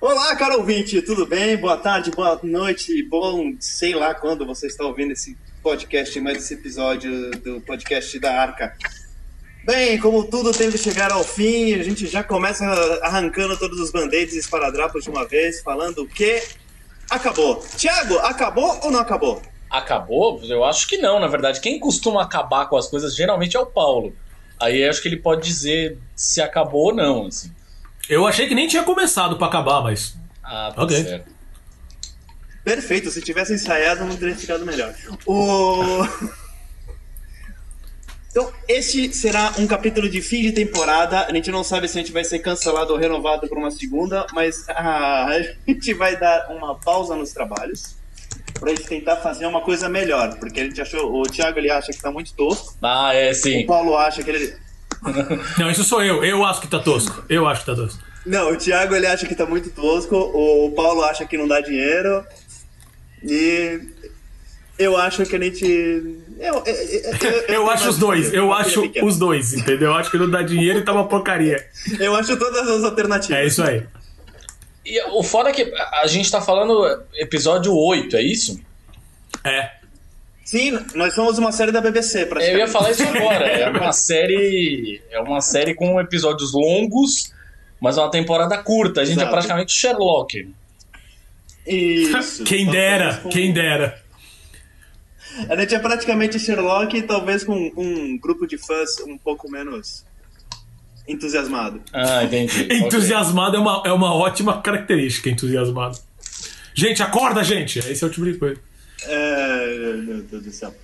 Olá, caro ouvinte, tudo bem? Boa tarde, boa noite, bom, sei lá quando você está ouvindo esse podcast, mais esse episódio do podcast da Arca. Bem, como tudo tem que chegar ao fim, a gente já começa arrancando todos os band-aids e esparadrapos de uma vez, falando que acabou. Tiago, acabou ou não acabou? Acabou? Eu acho que não, na verdade. Quem costuma acabar com as coisas geralmente é o Paulo. Aí acho que ele pode dizer se acabou ou não, assim. Eu achei que nem tinha começado pra acabar, mas. Ah, tá Ok. certo. Perfeito, se tivesse ensaiado não teria ficado melhor. O... Então, este será um capítulo de fim de temporada. A gente não sabe se a gente vai ser cancelado ou renovado por uma segunda, mas ah, a gente vai dar uma pausa nos trabalhos pra gente tentar fazer uma coisa melhor, porque a gente achou, o Thiago ele acha que tá muito tosco, Ah, é o sim. Paulo acha que ele Não, isso sou eu. Eu acho que tá tosco. Eu acho que tá tosco. Não, o Thiago ele acha que tá muito tosco, o Paulo acha que não dá dinheiro. E eu acho que a gente. Eu, eu, eu- Eu acho os dois. Eu acho os dois, entendeu? Eu acho que não dá dinheiro e tá uma porcaria. Eu acho todas as alternativas. É isso aí. E o foda é que a gente tá falando episódio 8, é isso? É. Sim, nós somos uma série da BBC, Eu ia falar isso agora. É uma série. É uma série com episódios longos, mas uma temporada curta. A gente é Exato. praticamente Sherlock. Isso. Quem dera, com- quem dera. A gente é praticamente Sherlock, talvez com um grupo de fãs um pouco menos entusiasmado. Ah, entendi. Entusiasmado é uma, é uma ótima característica, entusiasmado. Gente, acorda, gente! Esse é o tipo de coisa. É, meu Deus do céu.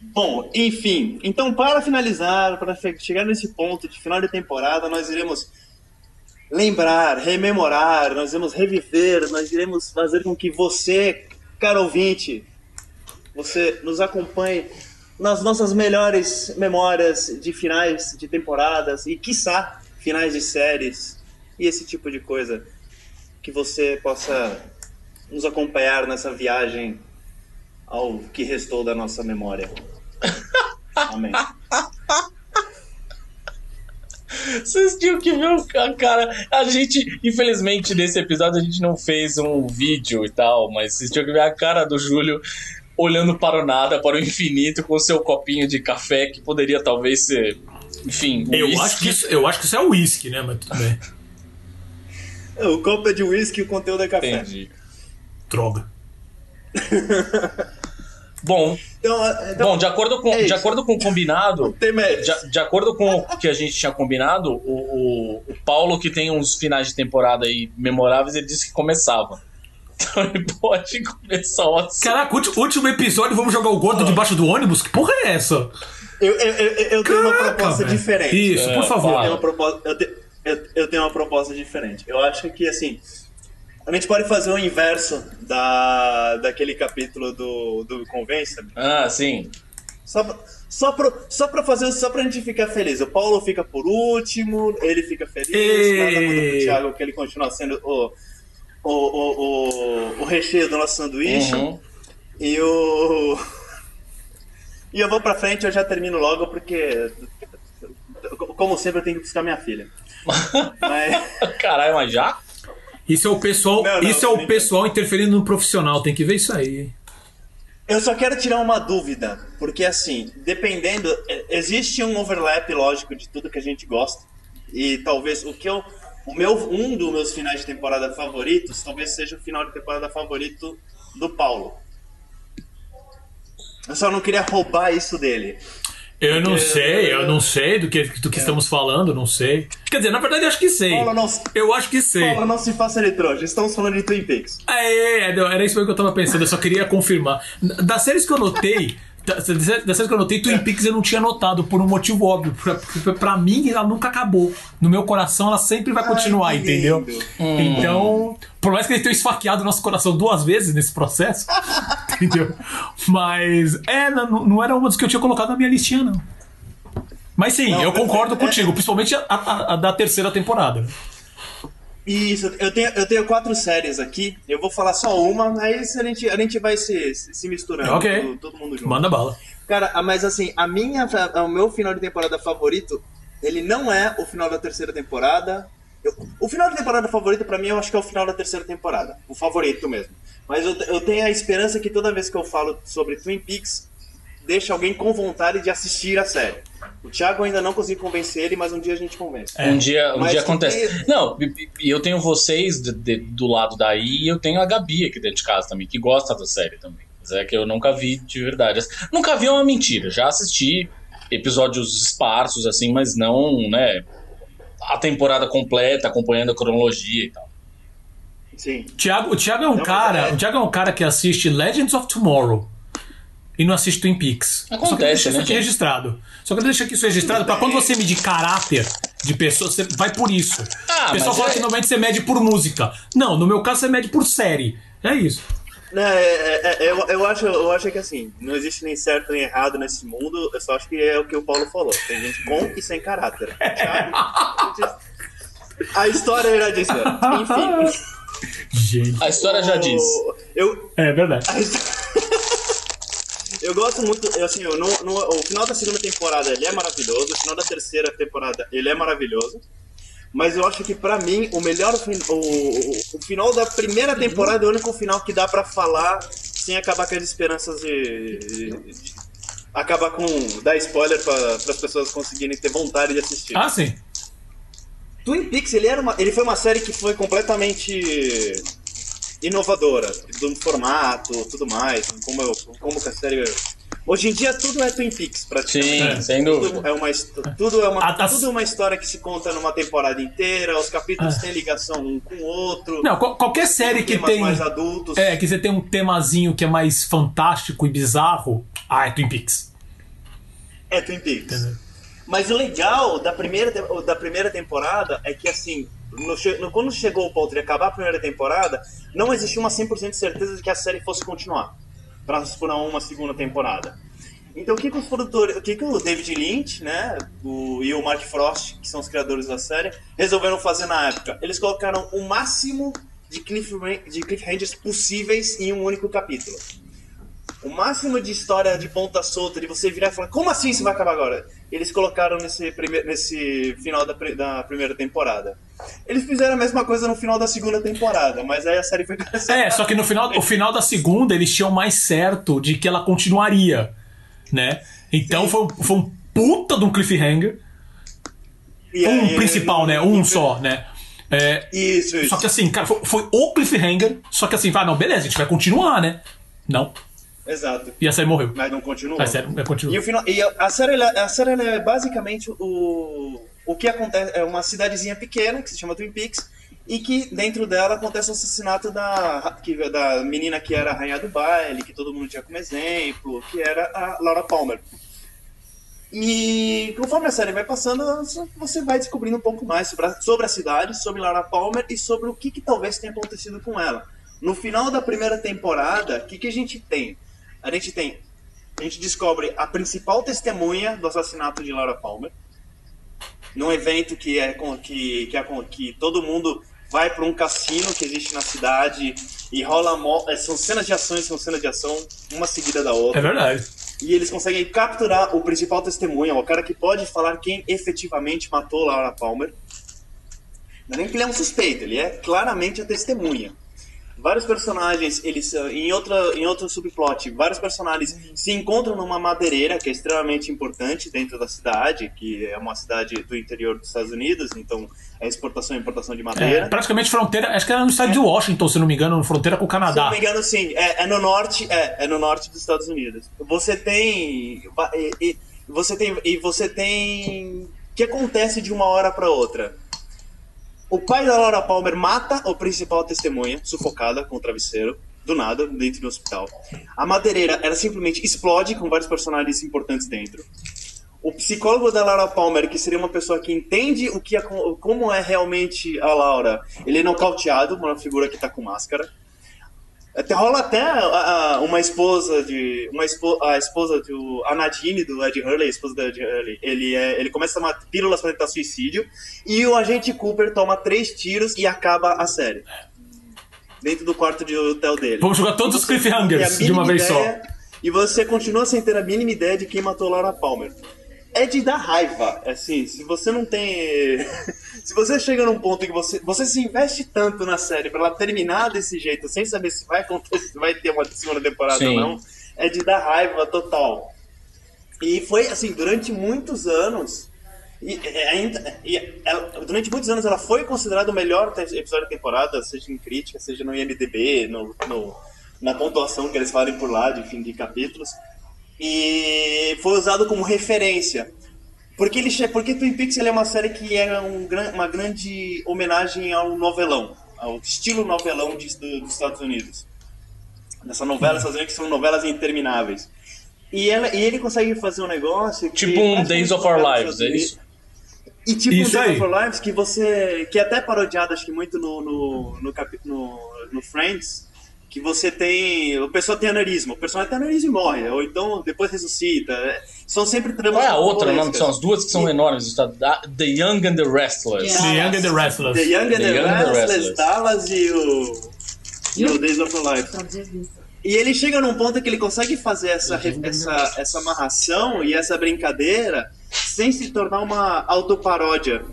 Bom, enfim, então para finalizar, para chegar nesse ponto de final de temporada, nós iremos lembrar, rememorar, nós iremos reviver, nós iremos fazer com que você, caro ouvinte, você nos acompanhe nas nossas melhores memórias de finais de temporadas e, quiçá, finais de séries e esse tipo de coisa. Que você possa nos acompanhar nessa viagem ao que restou da nossa memória. Amém. Vocês tinham que ver o ca- cara. A gente, infelizmente, nesse episódio a gente não fez um vídeo e tal, mas vocês tinham que ver a cara do Júlio olhando para o nada, para o infinito, com o seu copinho de café, que poderia talvez ser. Enfim, um Eu whisky. acho, que isso, eu acho que isso é uísque, né? Mas tudo bem. O copo é de whisky e o conteúdo é café. Entendi. Droga. Bom, Então, é- então bom, de acordo com, é de acordo com o combinado, é. De, de acordo com o que a gente tinha combinado, o, o, o Paulo, que tem uns finais de temporada aí memoráveis, ele disse que começava. Então ele pode começar o assunto. Caraca, ulti- último episódio, vamos jogar o gordo debaixo do ônibus? Que porra é essa? Eu, eu, eu, eu tenho uma Caraca, proposta velho. diferente. Isso, É, por favor. Eu tenho, uma proposta, eu, te- eu- eu tenho uma proposta diferente. Eu acho que, assim, a gente pode fazer o inverso da, daquele capítulo do, do Convença. Ah, sim. Só pra, só, pra, só pra fazer, só pra gente ficar feliz. O Paulo fica por último, ele fica feliz, Ei. nada muda pro Thiago, que ele continua sendo o, o, o, o, o recheio do nosso sanduíche. Uhum. E o. E eu vou pra frente, eu já termino logo, porque. Como sempre, eu tenho que buscar minha filha. Mas. Caralho, mas já? Isso é o pessoal, Não, não, isso é o pessoal interferindo no profissional, tem que ver isso aí. Eu só quero tirar uma dúvida, porque assim, dependendo, é, existe um overlap lógico de tudo que a gente gosta. E talvez o que eu. O meu, um dos meus finais de temporada favoritos talvez seja o final de temporada favorito do Paulo. Eu só não queria roubar isso dele. Eu não É, sei, eu não sei do que, do que estamos falando, não sei. Quer dizer, na verdade, eu acho que sei. Paulo, não, Eu acho que sei. Paulo, não se faça trouxa, estamos falando de Twin Peaks. É, é, não, era isso mesmo que eu tava pensando, eu só queria confirmar. Das séries que eu notei, da- das das séries que eu notei, Twin Peaks eu não tinha notado, por um motivo óbvio. Pra, pra- pra mim, ela nunca acabou. No meu coração, ela sempre vai continuar, Ai, entendeu? lindo. Então, por mais que eles tenham esfaqueado nosso coração duas vezes nesse processo, entendeu? Mas, é, não, não era uma das que eu tinha colocado na minha listinha, não. Mas sim, Não, eu concordo é- contigo, principalmente a, a- a da terceira temporada. Isso, eu tenho, eu tenho quatro séries aqui, eu vou falar só uma, aí a gente, a gente vai se, se misturando, Ok. todo, todo mundo junto. Manda bala. Cara, ah, mas assim, a minha, o meu final de temporada favorito, ele não é o final da terceira temporada eu- o final da temporada favorito pra mim, eu acho que é o final da terceira temporada. O favorito mesmo. Mas eu, eu tenho a esperança que toda vez que eu falo sobre Twin Peaks, deixa alguém com vontade de assistir a série. O Thiago ainda não consegui convencer ele, mas um dia a gente convence. Um dia, um Mas dia acontece. tem- Não, eu tenho vocês de- de- do lado daí e eu tenho a Gabi aqui dentro de casa também, que gosta da série também. Mas é que eu nunca vi de verdade. Nunca vi é uma mentira. Já assisti episódios esparsos, assim, mas não, né? A temporada completa, acompanhando a cronologia e tal. Sim. Thiago, o Thiago é um Não, cara, é- o Thiago é um cara que assiste Legends of Tomorrow e não assiste Twin Peaks. Só que Acontece, deixa isso né, aqui gente? registrado. Só que deixa aqui isso registrado pra quando você medir caráter de pessoa, você vai por isso. Ah, o pessoal fala é- que normalmente você mede por música. Não, no meu caso você mede por série. É isso. Não, é- é- é- eu, eu, acho, eu acho que assim, não existe nem certo nem errado nesse mundo, eu só acho que é o que o Paulo falou. Tem gente com e sem caráter. A história já disse. Enfim. Gente. A história já diz. Eu, É verdade. eu gosto muito, eu, assim, eu, no, no- o final da segunda temporada ele é maravilhoso, o final da terceira temporada ele é maravilhoso. Mas eu acho que pra mim o melhor o, o, o final da primeira temporada é o único final que dá pra falar sem acabar com as esperanças de, de- de- acabar com dar spoiler para as pessoas conseguirem ter vontade de assistir. Ah, sim. Twin Peaks ele era uma, ele foi uma série que foi completamente inovadora do formato, tudo mais, como eu, como que a série Hoje em dia tudo é Twin Peaks, praticamente. Sim, sem dúvida. Tudo é uma, tudo é uma, A- as- tudo é uma história que se conta numa temporada inteira, os capítulos têm ligação um com o outro. Não, qual- qualquer série que temas tem. mais adultos. É, que você tem um temazinho que é mais fantástico e bizarro. Ah, é Twin Peaks. É Twin Peaks. Entendeu? Mas o legal da primeira, da primeira temporada é que, assim, no no- quando chegou o ponto de acabar a primeira temporada, não existia uma 100% de certeza de que a série fosse continuar para uma segunda temporada. Então, o que, que os produtores, o que, que o David Lynch, né, o, e o Mark Frost, que são os criadores da série, resolveram fazer na época? Eles colocaram o máximo de, cliff, de cliffhangers possíveis em um único capítulo o máximo de história de ponta solta, de você virar e falar, como assim isso vai acabar agora? Eles colocaram nesse, prime- nesse final da, da primeira temporada. Eles fizeram a mesma coisa no final da segunda temporada, mas aí a série foi. É, só que no final, o final da segunda eles tinham mais certo de que ela continuaria, né? Então foi, um- foi um puta de um cliffhanger. E Um aí- principal, né? Um só, né? É, Isso, isso. só que assim, cara, foi, foi o cliffhanger. Só que assim, vai, não, beleza, a gente vai continuar, né? Não. Exato. E a série morreu. Mas não continuou. A série vai E, continuar. o final, e a, série, a série é basicamente o, o que acontece. É uma cidadezinha pequena que se chama Twin Peaks e que dentro dela acontece o assassinato da, que, da menina que era a rainha do baile, que todo mundo tinha como exemplo, que era a Laura Palmer. E conforme a série vai passando, você vai descobrindo um pouco mais sobre a, sobre a cidade, sobre Laura Palmer e sobre o que, que talvez tenha acontecido com ela. No final da primeira temporada, o que, que a gente tem? A gente tem. A gente descobre a principal testemunha do assassinato de Laura Palmer. Num evento que é que, que, é com- que todo mundo vai para um cassino que existe na cidade e rola. é, São cenas de e são cenas de ação, uma seguida da outra. É verdade. E eles conseguem capturar o principal testemunha, o cara que pode falar quem efetivamente matou Laura Palmer. Não é nem que ele é um suspeito, ele é claramente a testemunha. Vários personagens, eles ah, em outra em outro subplot, vários personagens se encontram numa madeireira que é extremamente importante dentro da cidade, que é uma cidade do interior dos Estados Unidos, então é exportação e importação de É, madeira. praticamente fronteira, acho que era no estado de Washington, se não me engano, fronteira com o Se não Canadá. me engano, sim. É, é no norte, é, é no norte dos Estados Unidos. Você tem, e, e- você tem, e você tem, o que acontece de uma hora para outra? O pai da Laura Palmer mata o principal testemunha, sufocada com o travesseiro, do nada, dentro do hospital. A madeireira, ela simplesmente explode com vários personagens importantes dentro. O psicólogo da Laura Palmer, que seria uma pessoa que entende o que é, como é realmente a Laura, ele é nocauteado, uma figura que tá com máscara. Até rola até a- a- uma esposa de. Uma espo, a esposa do. A Nadine, do Ed Hurley, a esposa do Ed Hurley. Ele, é, ele começa a tomar pílulas para tentar suicídio. E o agente Cooper toma três tiros e acaba a série. Dentro do quarto de hotel dele. Vamos jogar todos os cliffhangers de uma vez só. ideia, E você continua sem ter a mínima ideia de quem matou Laura Palmer. É de dar raiva. Assim, se você não tem. Se você chega num ponto em que você, você se investe tanto na série pra ela terminar desse jeito, sem saber se vai acontecer, se vai ter uma segunda temporada Sim. ou não, é de dar raiva total. E foi assim, durante muitos anos. E, é, ainda, e ela- durante muitos anos ela foi considerada o melhor episódio da temporada, seja em crítica, seja no IMDB, no, no- na pontuação que eles falem por lá de fim de capítulos. E foi usado como referência. Porque, ele, porque Twin Peaks ele é uma série que é um, uma grande homenagem ao novelão, ao estilo novelão de- do- dos Estados Unidos. Nessa novela, essas que são novelas intermináveis. E, ela, e ele consegue fazer um negócio que Tipo um Days of Our Lives, é isso? E tipo Isso um Days aí. of Our Lives que você. que é até parodiado, acho que muito no, no, no, no, no Friends, que você tem. O pessoal tem aneurisma, o personagem tem aneurisma e morre, ou então depois ressuscita. é, São sempre tramas. Qual é a outra, o nome que rocambolescas. são as duas que são enormes? tá? Da- The Young and the Restless. The Young and the Restless. The Young and The the, Young the Restless, Restless. Dallas e o. E o Days of Our Lives. Traduzir isso. E ele chega num ponto que ele consegue fazer essa, essa, essa amarração e essa brincadeira sem se tornar uma autoparódia.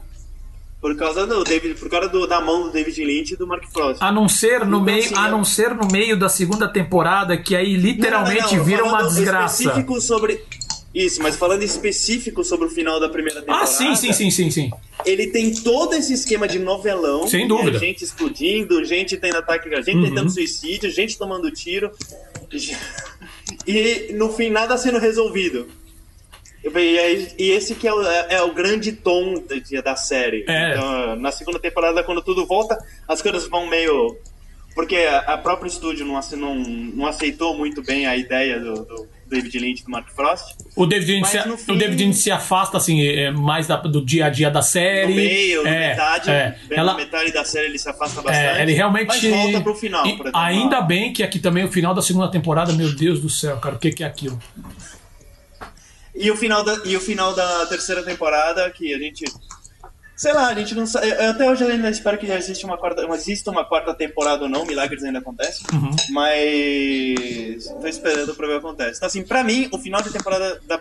Por causa do David, por causa do- da mão do David Lynch e do Mark Frost. A não ser no Então, meio, assim, a é- não ser no meio da segunda temporada que aí literalmente Não, não, não, vira uma desgraça. Específico sobre isso, mas falando específico sobre o final da primeira temporada. Ah, sim, sim, sim, sim, sim. Ele tem todo esse esquema de novelão. Sem que é dúvida. gente explodindo, gente tendo ataque, gente Uhum. tentando suicídio, gente tomando tiro. E no fim nada sendo resolvido. E, esse que é o, é- é o grande tom da, série. É. Então, na segunda temporada, quando tudo volta, as coisas vão meio. Porque a, própria estúdio não, não, não aceitou muito bem a ideia do, do David Lynch e do Mark Frost. O David Lynch, se, no o fim- David Lynch se afasta assim é, mais da- do dia a dia da série. No meio, na é, metade, é. Ela, metade da série ele se afasta bastante. é, ele realmente Mas volta pro final. E ainda bem que aqui também o final da segunda temporada, meu Deus do céu, cara, o que, que é aquilo? E o final da, e o final da terceira temporada, que a gente. Sei lá, a gente não sabe. eu Até hoje eu ainda espero que já exista uma quarta, exista uma quarta temporada ou não, milagres ainda acontecem. Uhum. Mas. tô esperando pra ver o que acontece. Então, assim, pra mim, o final de temporada. Da,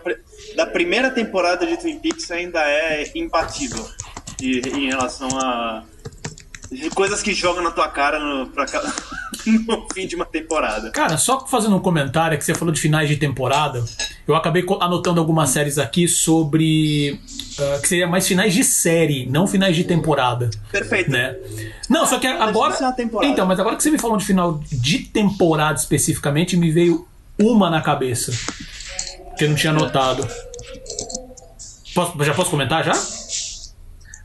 da primeira temporada de Twin Peaks ainda é imbatível. de- em relação a. de coisas que jogam na tua cara no, pra, no fim de uma temporada. Cara, só fazendo um comentário que você falou de finais de temporada, eu acabei anotando algumas séries aqui sobre. ah, que seria mais finais de série, não finais de temporada. Perfeito. né? Não, só que agora. isso uma temporada. Então, mas agora que você me falou de final de temporada especificamente, me veio uma na cabeça. Que eu não tinha notado. Posso- já posso comentar já?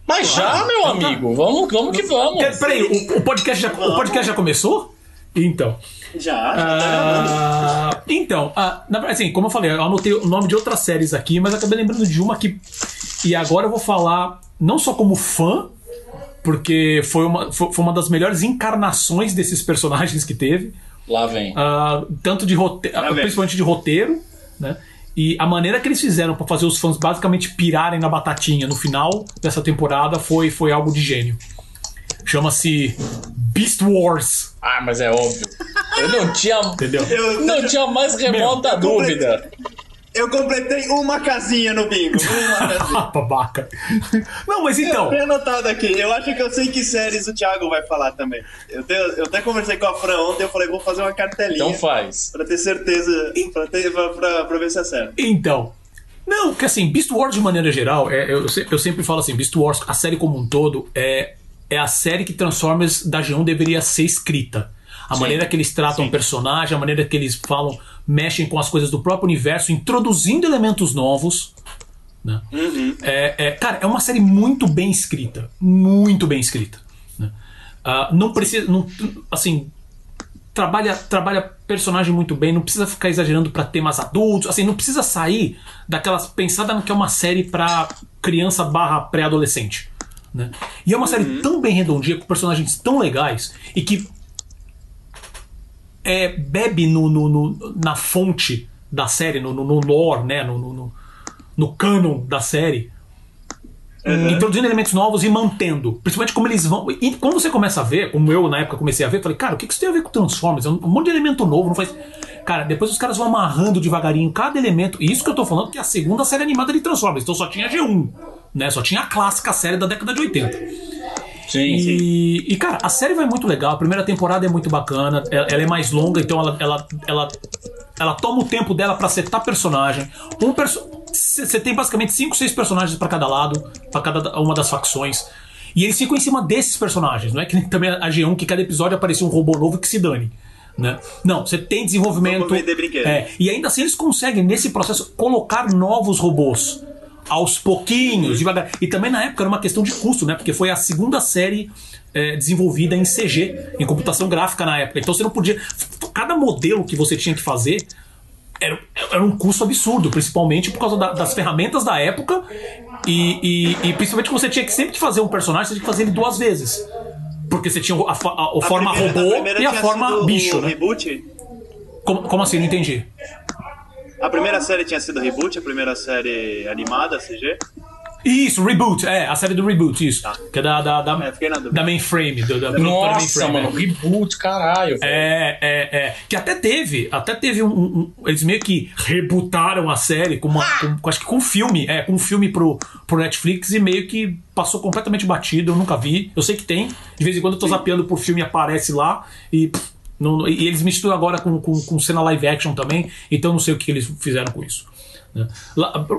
Mas já, meu então tá. amigo, vamos, vamos que vamos. Peraí, o, o podcast já, o podcast já começou? Então. Já, já tá. Ah, então, ah, na verdade, assim, como eu falei, eu anotei o nome de outras séries aqui, mas acabei lembrando de uma que. E agora eu vou falar não só como fã, porque foi uma, foi, uma das melhores encarnações desses personagens que teve, Lá vem. ah, tanto de roteiro, principalmente de roteiro, né? E a maneira que eles fizeram pra fazer os fãs basicamente pirarem na batatinha no final dessa temporada foi, foi algo de gênio. Chama-se Beast Wars, Ah, mas é óbvio. Eu não tinha. entendeu? Eu, Não tinha mais remota eu completei- dúvida. eu completei uma casinha no bingo. Uma casinha. Ah, babaca. Não, mas então. Eu tenho anotado aqui. Eu acho que eu sei que séries o Thiago vai falar também. Eu, tenho- eu até conversei com a Fran ontem, eu falei, vou fazer uma cartelinha Então faz. pra ter certeza, pra, ter, pra, pra, pra ver se é certo. Então. Não, porque assim, Beast Wars de maneira geral, é, eu, eu sempre falo assim, Beast Wars, a série como um todo, é, é a série que Transformers da G1 deveria ser escrita. A maneira que eles tratam o personagem, a maneira que eles falam, mexem com as coisas do próprio universo, introduzindo elementos novos. Né? É, é, cara, é uma série muito bem escrita. Muito bem escrita. né? Ah, não precisa. Não, assim, trabalha, trabalha personagem muito bem, não precisa ficar exagerando pra temas adultos, assim, não precisa sair daquelas pensada no que é uma série pra criança barra pré-adolescente. Né? E é uma série tão bem redondinha, com personagens tão legais, e que é, bebe no, no- no- na fonte da série, no, no, lore, né? no, no, no, no canon da série, introduzindo elementos novos e mantendo. Principalmente como eles vão. E quando você começa a ver, como eu na época comecei a ver, falei, cara, o que isso tem a ver com Transformers? É um monte de elemento novo, não faz. Cara, depois os caras vão amarrando devagarinho cada elemento. E isso que eu tô falando que é a segunda série animada de Transformers, então só tinha G1. Né? Só tinha a clássica série da década de 80. Sim, sim. E, e, cara, a série vai muito legal. A primeira temporada é muito bacana. Ela, ela é mais longa, então ela, ela, ela, ela toma o tempo dela pra setar personagem. Um perso Você tem basicamente 5, 6 personagens pra cada lado, pra cada uma das facções. E eles ficam em cima desses personagens. Não é que nem também a G1 que cada episódio aparecia um robô novo que se dane. Né? Não, você tem desenvolvimento. É, e ainda assim eles conseguem, nesse processo, colocar novos robôs. Aos pouquinhos, devagar. E também na época era uma questão de custo, né? Porque foi a segunda série é, desenvolvida em CG, em computação gráfica na época. Então você não podia. Cada modelo que você tinha que fazer era, era um custo absurdo, principalmente por causa da, das ferramentas da época. E, e, e principalmente que você tinha que sempre que fazer um personagem, você tinha que fazer ele duas vezes. Porque você tinha a, a, a, a forma primeira- robô e a forma bicho, o né? Como, como assim? Não entendi. A primeira série tinha sido reboot, a primeira série animada, CG. Isso, Reboot, é, a série do Reboot, isso. Que é da, da, da, É, fiquei na dúvida. da mainframe, do, da Nossa, mainframe. mano, reboot, caralho. velho. É, é, é. Que até teve, até teve um, um- Eles meio que rebutaram a série com uma. Com, com- acho que com um filme, é, com um filme pro, pro Netflix e meio que passou completamente batido, eu nunca vi. Eu sei que tem. De vez em quando eu tô zapeando por filme e aparece lá e. pff, e eles misturam agora com, com, com cena live action também, então não sei o que eles fizeram com isso. né?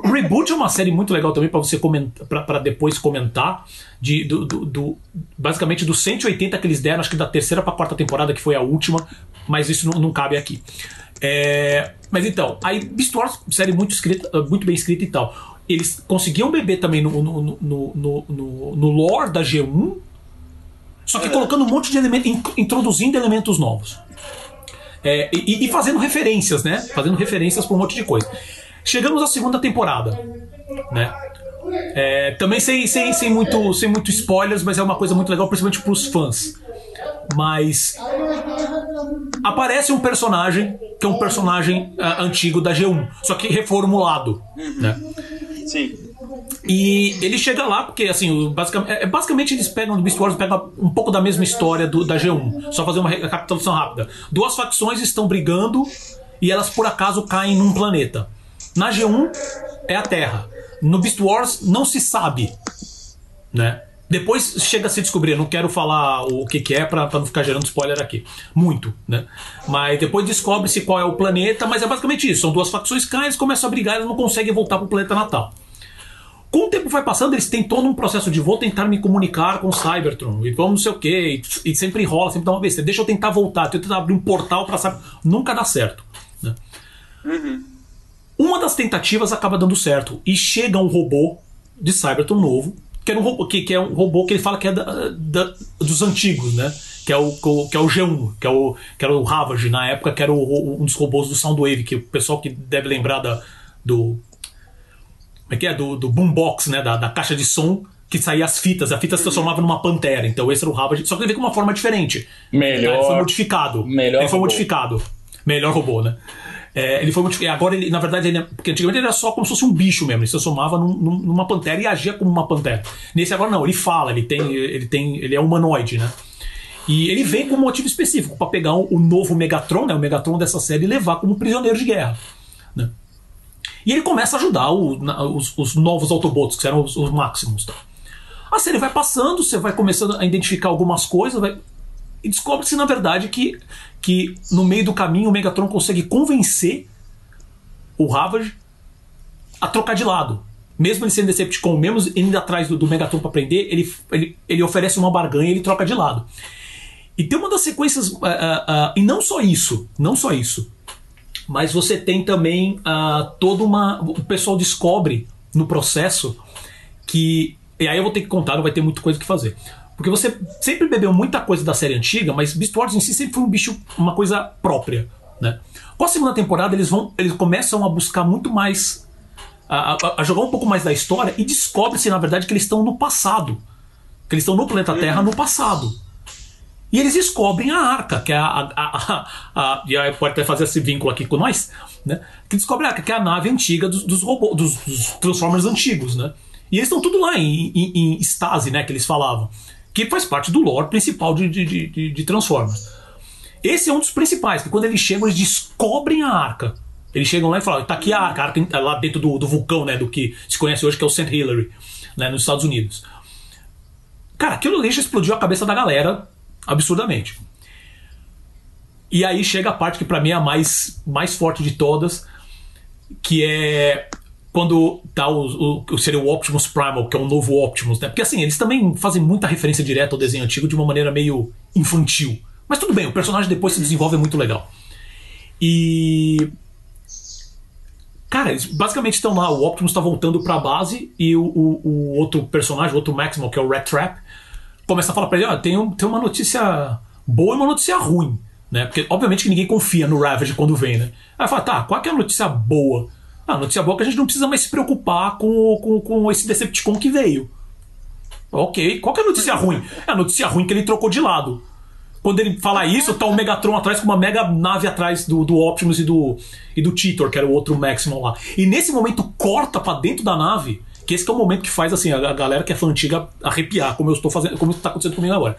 Reboot é uma série muito legal também para você comentar, para depois comentar de, do, do- do- basicamente dos 180 que eles deram, acho que da terceira para quarta temporada que foi a última, mas isso não, não cabe aqui. É, mas então, aí Beast Wars, série muito escrita, muito bem escrita e tal. Eles conseguiam beber também no, no, no, no, no lore da G1, só que colocando um monte de elementos, in- introduzindo elementos novos. É, e, e fazendo referências, né? Fazendo referências para um monte de coisa. Chegamos à segunda temporada, né? É, também sem, sem, sem, muito, sem muito spoilers, mas é uma coisa muito legal, principalmente para os fãs. Mas aparece um personagem que é um personagem ah, antigo da G1, só que reformulado, né? Sim. E ele chega lá porque, assim, basicamente, é- basicamente eles pegam do Beast Wars, pegam um pouco da mesma história do, da G1. Só fazer uma recapitulação rápida. Duas facções estão brigando e elas por acaso caem num planeta. Na G1 é a Terra. No Beast Wars não se sabe, né? Depois chega a se descobrir, não quero falar o que, que é pra não ficar gerando spoiler aqui. Muito, né? Mas depois descobre-se qual é o planeta, mas é basicamente isso. São duas facções caem, eles começam a brigar, eles não conseguem voltar pro planeta natal. Com o tempo vai passando, eles têm todo um processo de vou tentar me comunicar com o Cybertron e vamos não sei o que, e, sempre enrola, sempre dá uma besteira. Deixa eu tentar voltar, tentar abrir um portal pra saber. Nunca dá certo. né? Uma das tentativas acaba dando certo e chega um robô de Cybertron novo, que, era um robô, que, que é um robô que ele fala que é da- da- dos antigos, né? Que é, o, que é o G1, que, é o, que era o Ravage, na época que era o- um dos robôs do Soundwave, que o pessoal que deve lembrar da, do, é que é? Do, do boombox, né? Da, da caixa de som que saía as fitas. A fita se transformava numa pantera. Então esse era o Ravage. Só que ele veio com uma forma diferente. Melhor- Ele foi modificado. melhor ele foi robô. modificado. Melhor robô, né? É, ele foi modificado. Agora ele, na verdade, ele, é- porque antigamente ele era só como se fosse um bicho mesmo. Ele se transformava num- num- numa pantera e agia como uma pantera. Nesse agora não, ele fala, ele tem. Ele tem. Ele é humanoide, né? E ele vem com um motivo específico, para pegar o novo Megatron, né? O Megatron dessa série e levar como prisioneiro de guerra. E ele começa a ajudar o- os, os novos Autobots, que eram os, os Maximus. A série vai passando, você vai começando a identificar algumas coisas, vai- e descobre-se, na verdade, que, que no meio do caminho o Megatron consegue convencer o Ravage a trocar de lado. Mesmo ele sendo Decepticon, mesmo indo atrás do, do Megatron para prender, ele, ele, ele oferece uma barganha e ele troca de lado. E tem uma das sequências. ah, ah, ah, e não só isso, não só isso. Mas você tem também ah, toda uma. O pessoal descobre no processo que. E aí eu vou ter que contar, não vai ter muita coisa que fazer. Porque você sempre bebeu muita coisa da série antiga, mas Beast Wars em si sempre foi um bicho, uma coisa própria. Né? Com a segunda temporada, eles vão. Eles começam a buscar muito mais. A, a- a jogar um pouco mais da história e descobre-se, na verdade, que eles estão no passado. Que eles estão no planeta Terra no passado. E eles descobrem a arca, que é a. a, a, a- e aí pode até fazer esse vínculo aqui com nós, né? Que descobre a arca, que é a nave antiga dos, dos robôs, dos, dos Transformers antigos, né? E eles estão tudo lá em, em, em estase, né? Que eles falavam. Que faz parte do lore principal de, de, de, de- Transformers. Esse é um dos principais, que quando eles chegam, eles descobrem a arca. Eles chegam lá e falam: tá aqui a arca, a arca lá dentro do, do vulcão, né? Do que se conhece hoje, que é o St. Hilary. né, nos Estados Unidos. Cara, aquilo já explodiu a cabeça da galera absurdamente. E aí chega a parte que para mim é a mais, mais forte de todas, que é quando tá o, o, seria o Optimus Primal, que é o novo Optimus, né? Porque assim, eles também fazem muita referência direta ao desenho antigo de uma maneira meio infantil. Mas tudo bem, o personagem depois se desenvolve muito legal. E. Cara, eles basicamente estão lá, o Optimus está voltando para a base e o, o, o, outro personagem, o outro Maximal, que é o Rat Trap, começa a falar para ele: ah, tem, um, tem uma notícia boa e uma notícia ruim. Né? Porque, obviamente, que ninguém confia no Ravage quando vem, né? Aí fala: tá, qual é a notícia boa? Ah, a notícia boa é que a gente não precisa mais se preocupar com, com, com esse Decepticon que veio. Ok, qual é a notícia ruim? É a notícia ruim que ele trocou de lado. Quando ele fala isso, tá o Megatron atrás com uma mega nave atrás do, do Optimus e do, e do Titor, que era o outro Maximum lá. E nesse momento corta para dentro da nave, que esse que é o momento que faz assim, a, a galera que é fã antiga arrepiar, como eu estou fazendo, como está acontecendo comigo agora.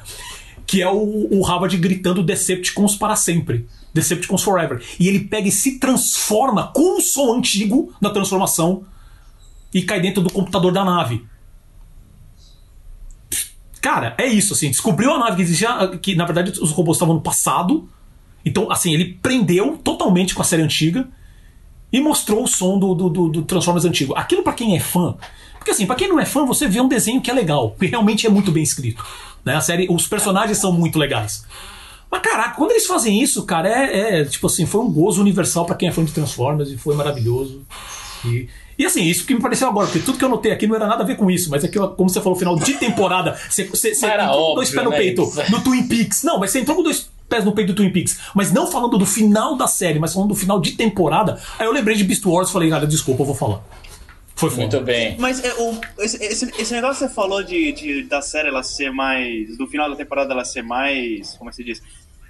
Que é o, o Havard gritando Decepticons para sempre. Decepticons Forever. E ele pega e se transforma com o som antigo na transformação e cai dentro do computador da nave. Cara, é isso, assim. Descobriu a nave que existia, que na verdade os robôs estavam no passado. Então, assim, ele prendeu totalmente com a série antiga e mostrou o som do, do, do, do Transformers antigo. Aquilo para quem é fã. Porque assim, para quem não é fã, você vê um desenho que é legal, que realmente é muito bem escrito. Né? A série, os personagens são muito legais. Mas caraca, quando eles fazem isso, cara, é, é tipo assim, foi um gozo universal para quem é fã de Transformers e foi maravilhoso. E, e assim, isso que me pareceu agora, porque tudo que eu notei aqui não era nada a ver com isso, mas é que, como você falou, final de temporada, você, você, você entrou óbvio, com dois pés no né, peito no Twin Peaks. Não, mas você entrou com dois pés no peito do Twin Peaks, mas não falando do final da série, mas falando do final de temporada. Aí eu lembrei de Beast Wars e falei, cara, desculpa, eu vou falar. Foi foda. Muito bem. Mas é, o, esse, esse, esse negócio que você falou de, de, da série ela ser mais. Do final da temporada ela ser mais. Como é que se diz?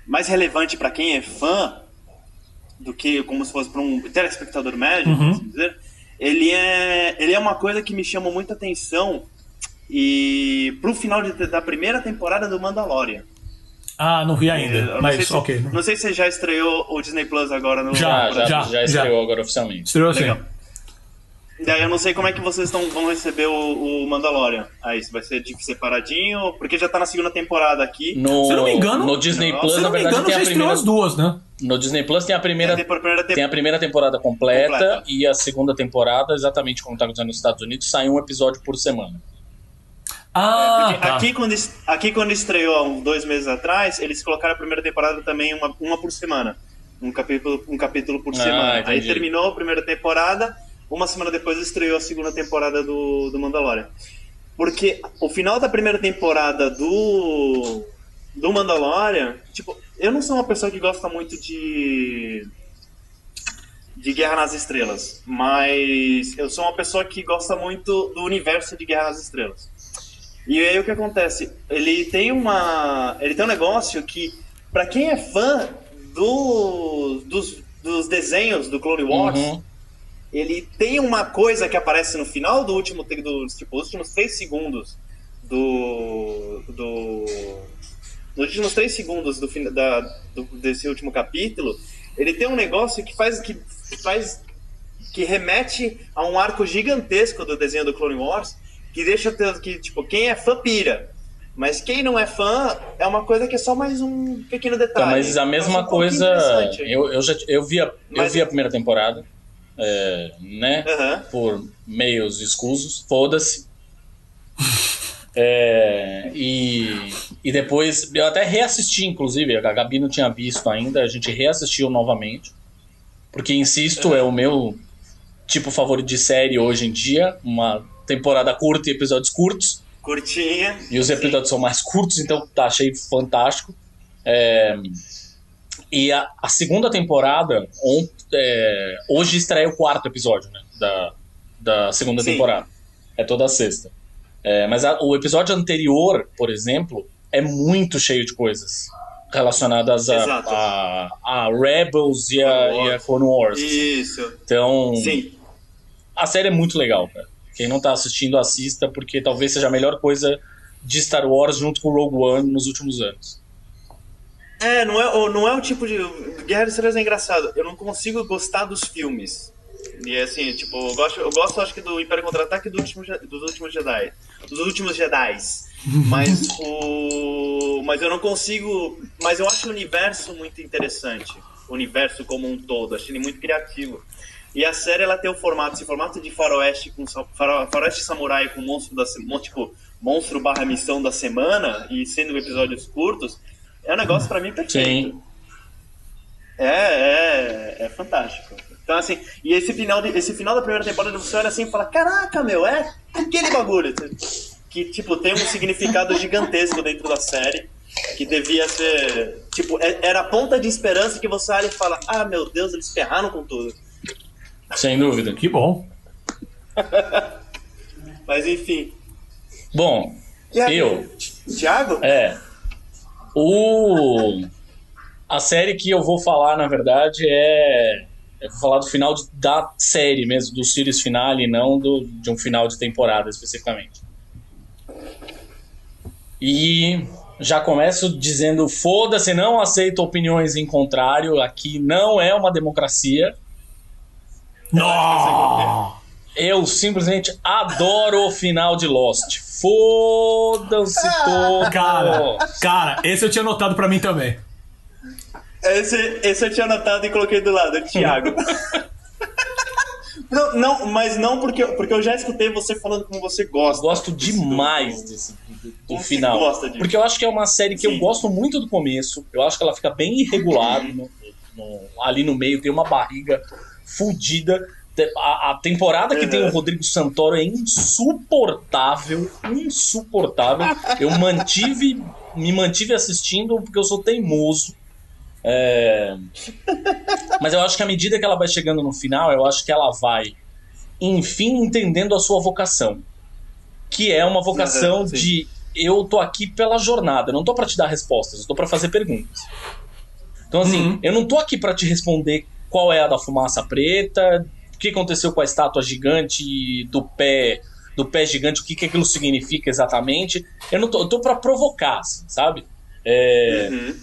Mais relevante pra quem é fã do que como se fosse pra um telespectador médio, Uhum. assim dizer. Ele é, ele é uma coisa que me chama muita atenção e pro final de- da primeira temporada do Mandalorian. Ah, não vi Eu ainda, não sei mas se- ok. Não sei se você já estreou o Disney Plus agora no. Já, já, já, já, estreou já. agora oficialmente. Estreou assim. Legal. Daí eu não sei como é que vocês tão, vão receber o, o Mandalorian. Aí, se vai ser de- separadinho, porque já tá na segunda temporada aqui. No, Se eu não me engano- no Disney Não, Plus, Se eu na não me verdade, engano, tem já a estreou primeira. as duas, né? No Disney Plus tem a primeira. Tem a primeira Tem a primeira temporada completa, Completa. e a segunda temporada, exatamente como está acontecendo nos Estados Unidos, sai um episódio por semana. Ah, Porque tá. aqui, quando, aqui quando estreou há uns dois meses atrás, eles colocaram a primeira temporada também uma, uma por semana. Um capítulo, um capítulo por Ah, semana. Aí entendi. terminou a primeira temporada, uma semana depois estreou a segunda temporada do, do Mandalorian. Porque o final da primeira temporada do, do Mandalorian, tipo, eu não sou uma pessoa que gosta muito de de Guerra nas Estrelas, mas eu sou uma pessoa que gosta muito do universo de Guerra nas Estrelas. E aí o que acontece? Ele tem uma, ele tem um negócio que pra quem é fã do, dos, dos desenhos do Clone Wars, Uhum. ele tem uma coisa que aparece no final do último, do, tipo, os últimos três segundos do, do nos últimos três segundos do, da, do- desse último capítulo, ele tem um negócio que faz que faz que remete a um arco gigantesco do desenho do Clone Wars, que deixa ter- que tipo quem é fã pira, mas quem não é fã é uma coisa que é só mais um pequeno detalhe. Tá, mas a mesma um coisa. Eu, eu, já, eu, vi a, eu vi a primeira temporada, é, né? Por meios escusos, foda-se. É, e, e depois, eu até reassisti, inclusive, a Gabi não tinha visto ainda, a gente reassistiu novamente. Porque, insisto, é o meu tipo favorito de série hoje em dia. Uma temporada curta e episódios curtos. Curtinha. E os episódios são mais curtos, então tá, achei fantástico. É, e a, a segunda temporada, é, hoje estreia o quarto episódio né, da, da segunda Sim. temporada. É toda sexta. É, mas a- o episódio anterior, por exemplo, é muito cheio de coisas relacionadas a, a, a Rebels e e a Clone Wars. Isso. Então, Sim. a série é muito legal, cara. Quem não tá assistindo, assista, porque talvez seja a melhor coisa de Star Wars junto com Rogue One nos últimos anos. É, não é, o- não é o tipo de. Guerra das Estrelas é engraçado. Eu não consigo gostar dos filmes. E assim, tipo, eu gosto, eu gosto acho que do Império Contra-Ataque e do último, dos últimos Jedi. Dos últimos Jedis. Mas o. Mas eu não consigo. Mas eu acho o universo muito interessante. O universo como um todo. Acho ele muito criativo. E a série ela tem o formato, esse formato de faroeste com faroeste samurai com monstro da tipo, monstro barra missão da semana e sendo episódios curtos, é um negócio pra mim perfeito. Sim. É, é, é fantástico. Então, assim, e esse final, de- esse final da primeira temporada você olha assim e fala: Caraca, meu, é aquele bagulho. Que, tipo, tem um significado gigantesco dentro da série. Que devia ser. Tipo, é- era a ponta de esperança que você olha e fala: Ah, meu Deus, eles ferraram com tudo. Sem dúvida. Que bom. Mas enfim. Bom, E aí, eu. Thiago? É. O. A série que eu vou falar, na verdade, é. Eu vou falar do final de- da série mesmo, do series finale, não do, de um final de temporada especificamente. E já começo dizendo: foda-se, não aceito opiniões em contrário, aqui não é uma democracia. Não! Eu simplesmente adoro o final de Lost. Foda-se todo. Cara, cara, esse eu tinha notado pra mim também. Esse, esse eu tinha anotado e coloquei do lado, Thiago. não, não, mas não porque, porque eu já escutei você falando como você gosta. gosto desse demais do- desse, do, do final. gosta disso? Porque eu acho que é uma série que eu Sim. gosto muito do começo. Eu acho que ela fica bem irregular. no- no- ali no meio tem uma barriga fodida. A, a temporada que Uhum. tem o Rodrigo Santoro é insuportável. Insuportável. Eu mantive, me mantive assistindo porque eu sou teimoso. É, Mas eu acho que à medida que ela vai chegando no final, eu acho que ela vai, enfim, entendendo a sua vocação. Que é uma vocação Uhum, de eu tô aqui pela jornada, eu não tô pra te dar respostas, eu tô pra fazer perguntas. Então, assim, Uhum. eu não tô aqui pra te responder qual é a da fumaça preta, o que aconteceu com a estátua gigante do pé do pé gigante, o que, que aquilo significa exatamente. Eu não tô, eu tô pra provocar, assim, sabe? É, Uhum.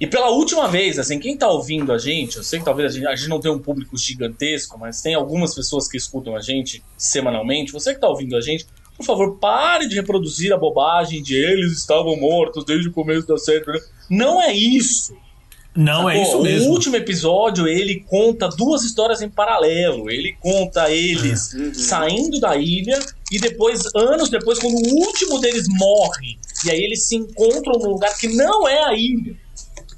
e pela última vez, assim, quem tá ouvindo a gente, eu sei que talvez a gente, a gente não tenha um público gigantesco, mas tem algumas pessoas que escutam a gente semanalmente. Você que tá ouvindo a gente, por favor, pare de reproduzir a bobagem de eles estavam mortos desde o começo da série. Não é isso. Não, é isso O mesmo. último episódio, ele conta duas histórias em paralelo. Ele conta eles Uhum. saindo da ilha e depois, anos depois, quando o último deles morre, e aí eles se encontram num lugar que não é a ilha.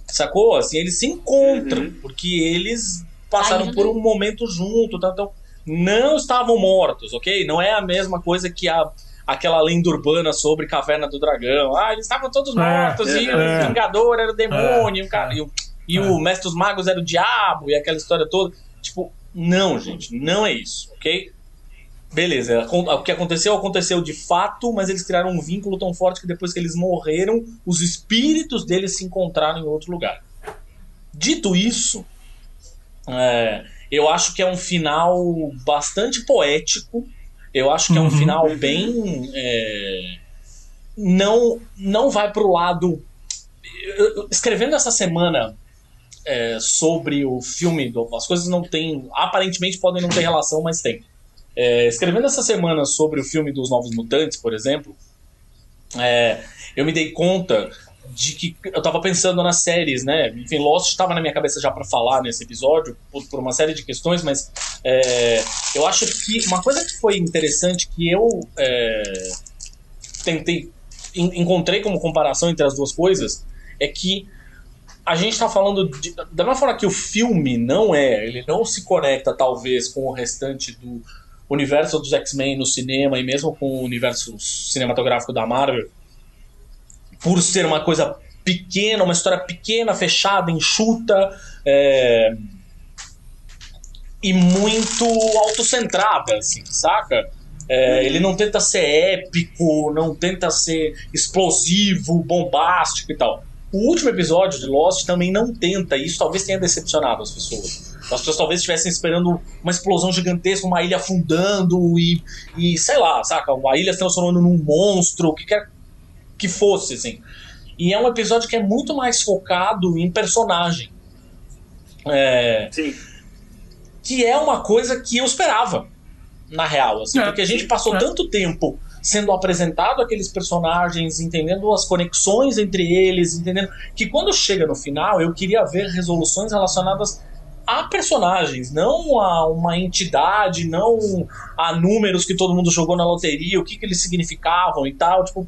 Sacou? Assim, eles se encontram, Uhum. porque eles passaram Ainda por um momento junto, tá? então não estavam mortos, ok? Não é a mesma coisa que a aquela lenda urbana sobre Caverna do Dragão. Ah, eles estavam todos É, mortos e é, o é. Vingador era o demônio, É, cara, é. e o, e É. o Mestre dos Magos era o diabo e aquela história toda. Tipo, não, gente, não é isso, ok? Beleza, acon- o que aconteceu, aconteceu de fato, mas eles criaram um vínculo tão forte que depois que eles morreram, os espíritos deles se encontraram em outro lugar. Dito isso, é, eu acho que é um final bastante poético. Eu acho que é um Uhum. final bem. é, não, não vai pro lado. eu- Escrevendo essa semana é, sobre o filme, as coisas não têm. Aparentemente podem não ter relação, mas tem. É, escrevendo essa semana sobre o filme dos Novos Mutantes, por exemplo, é, eu me dei conta de que eu tava pensando nas séries, né? Enfim, Lost estava na minha cabeça já para falar nesse episódio, por, por uma série de questões, mas é, eu acho que uma coisa que foi interessante que eu é, tentei, en- encontrei como comparação entre as duas coisas, é que a gente tá falando de, da mesma forma que o filme não é, ele não se conecta talvez com o restante do universo dos X-Men no cinema e mesmo com o universo cinematográfico da Marvel, por ser uma coisa pequena, uma história pequena, fechada, enxuta, é, e muito autocentrada, assim, saca? É, ele não tenta ser épico, não tenta ser explosivo, bombástico e tal. O último episódio de Lost também não tenta, e isso talvez tenha decepcionado as pessoas. As pessoas talvez estivessem esperando uma explosão gigantesca, uma ilha afundando e, e sei lá, saca? A ilha se transformando num monstro, o que quer que fosse, assim. E é um episódio que é muito mais focado em personagem. É, Sim. que é uma coisa que eu esperava, na real, assim, É, porque a gente passou é. tanto tempo sendo apresentado aqueles personagens, entendendo as conexões entre eles, entendendo que quando chega no final eu queria ver resoluções relacionadas a personagens, não a uma entidade, não a números que todo mundo jogou na loteria, o que, que eles significavam e tal, tipo,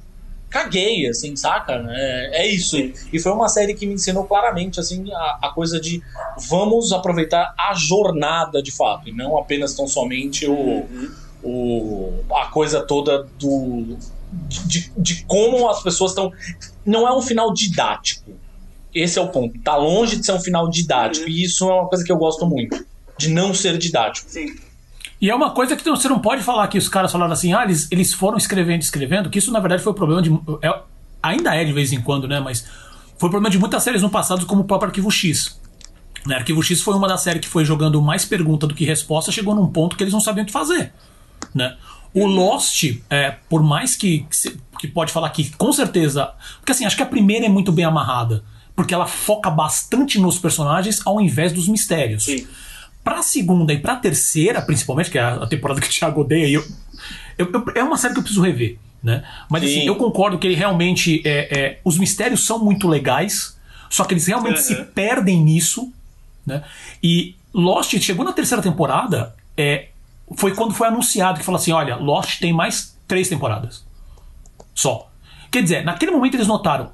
caguei, assim, saca? É, é isso. E foi uma série que me ensinou claramente, assim, a, a coisa de vamos aproveitar a jornada de fato, e não apenas tão somente o, Uhum. O, a coisa toda do. De, de como as pessoas estão. Não é um final didático. Esse é o ponto. Tá longe de ser um final didático. Uhum. E isso é uma coisa que eu gosto muito. De não ser didático. Sim. E é uma coisa que você não pode falar que os caras falaram assim, ah, eles, eles foram escrevendo, escrevendo, que isso na verdade foi o problema de. é- ainda é de vez em quando, né? Mas foi o problema de muitas séries no passado, como o próprio Arquivo X. Né? Arquivo X foi uma das séries que foi jogando mais pergunta do que resposta, chegou num ponto que eles não sabiam o que fazer. Né? O Lost, é, por mais que, que, pode falar que com certeza. Porque assim, acho que a primeira é muito bem amarrada. Porque ela foca bastante nos personagens ao invés dos mistérios. Sim. Pra segunda e pra terceira, principalmente, que é a temporada que o Thiago odeia, eu, eu- eu- é uma série que eu preciso rever. Né? Mas assim, Sim. eu concordo que ele realmente. É, é, os mistérios são muito legais, só que eles realmente Uhum. se perdem nisso. Né? E Lost chegou na terceira temporada, é, foi quando foi anunciado que falou assim: olha, Lost tem mais três temporadas. Só. Quer dizer, naquele momento eles notaram.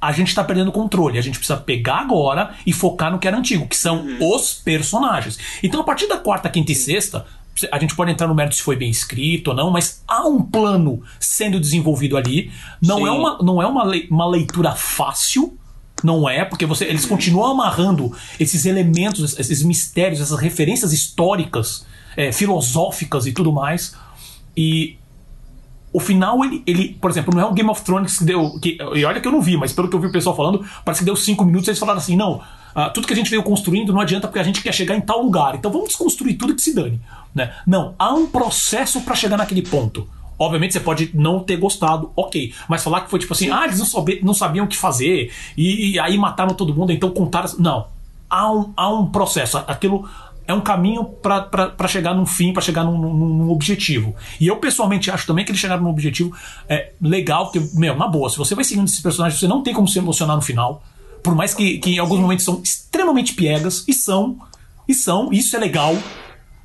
A gente tá perdendo o controle. A gente precisa pegar agora e focar no que era antigo, que são os personagens. Então, a partir da quarta, quinta e sexta, a gente pode entrar no mérito se foi bem escrito ou não, mas há um plano sendo desenvolvido ali. Não Sim. é, uma, não é uma, lei- uma leitura fácil. Não é, porque você, eles continuam amarrando esses elementos, esses mistérios, essas referências históricas, é, filosóficas e tudo mais. E o final, ele, ele, por exemplo, não é um Game of Thrones que deu. Que, e olha que eu não vi, mas pelo que eu vi o pessoal falando, parece que deu cinco minutos e eles falaram assim: não, ah, tudo que a gente veio construindo não adianta porque a gente quer chegar em tal lugar. Então vamos desconstruir tudo que se dane. Né? Não, há um processo para chegar naquele ponto. Obviamente você pode não ter gostado, ok. Mas falar que foi tipo assim, ah, eles não, soube- não sabiam o que fazer, e, e aí mataram todo mundo, então contaram. Não. Há um, há um processo. Aquilo é um caminho para chegar num fim, para chegar num, num- num objetivo. E eu pessoalmente acho também que eles chegaram num objetivo é, legal, porque, meu, na boa, se você vai seguindo esses personagens, você não tem como se emocionar no final. Por mais que, que em alguns momentos são extremamente piegas, e são, e são, e isso é legal,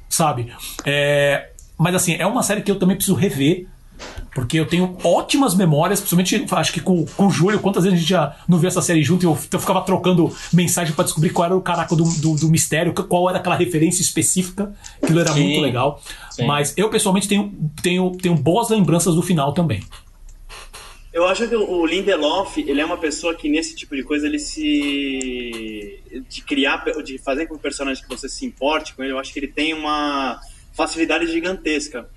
sabe? É, mas assim, é uma série que eu também preciso rever. Porque eu tenho ótimas memórias, principalmente acho que com, com o Júlio, quantas vezes a gente já não viu essa série junto e eu, eu ficava trocando mensagem pra descobrir qual era o caraca do, do, do mistério, qual era aquela referência específica. Aquilo era Sim. muito legal. Sim. Mas eu pessoalmente tenho, tenho, tenho boas lembranças do final também. Eu acho que o Lindelof, ele é uma pessoa que nesse tipo de coisa ele se de criar, de fazer com que o personagem que você se importe com ele, eu acho que ele tem uma facilidade gigantesca.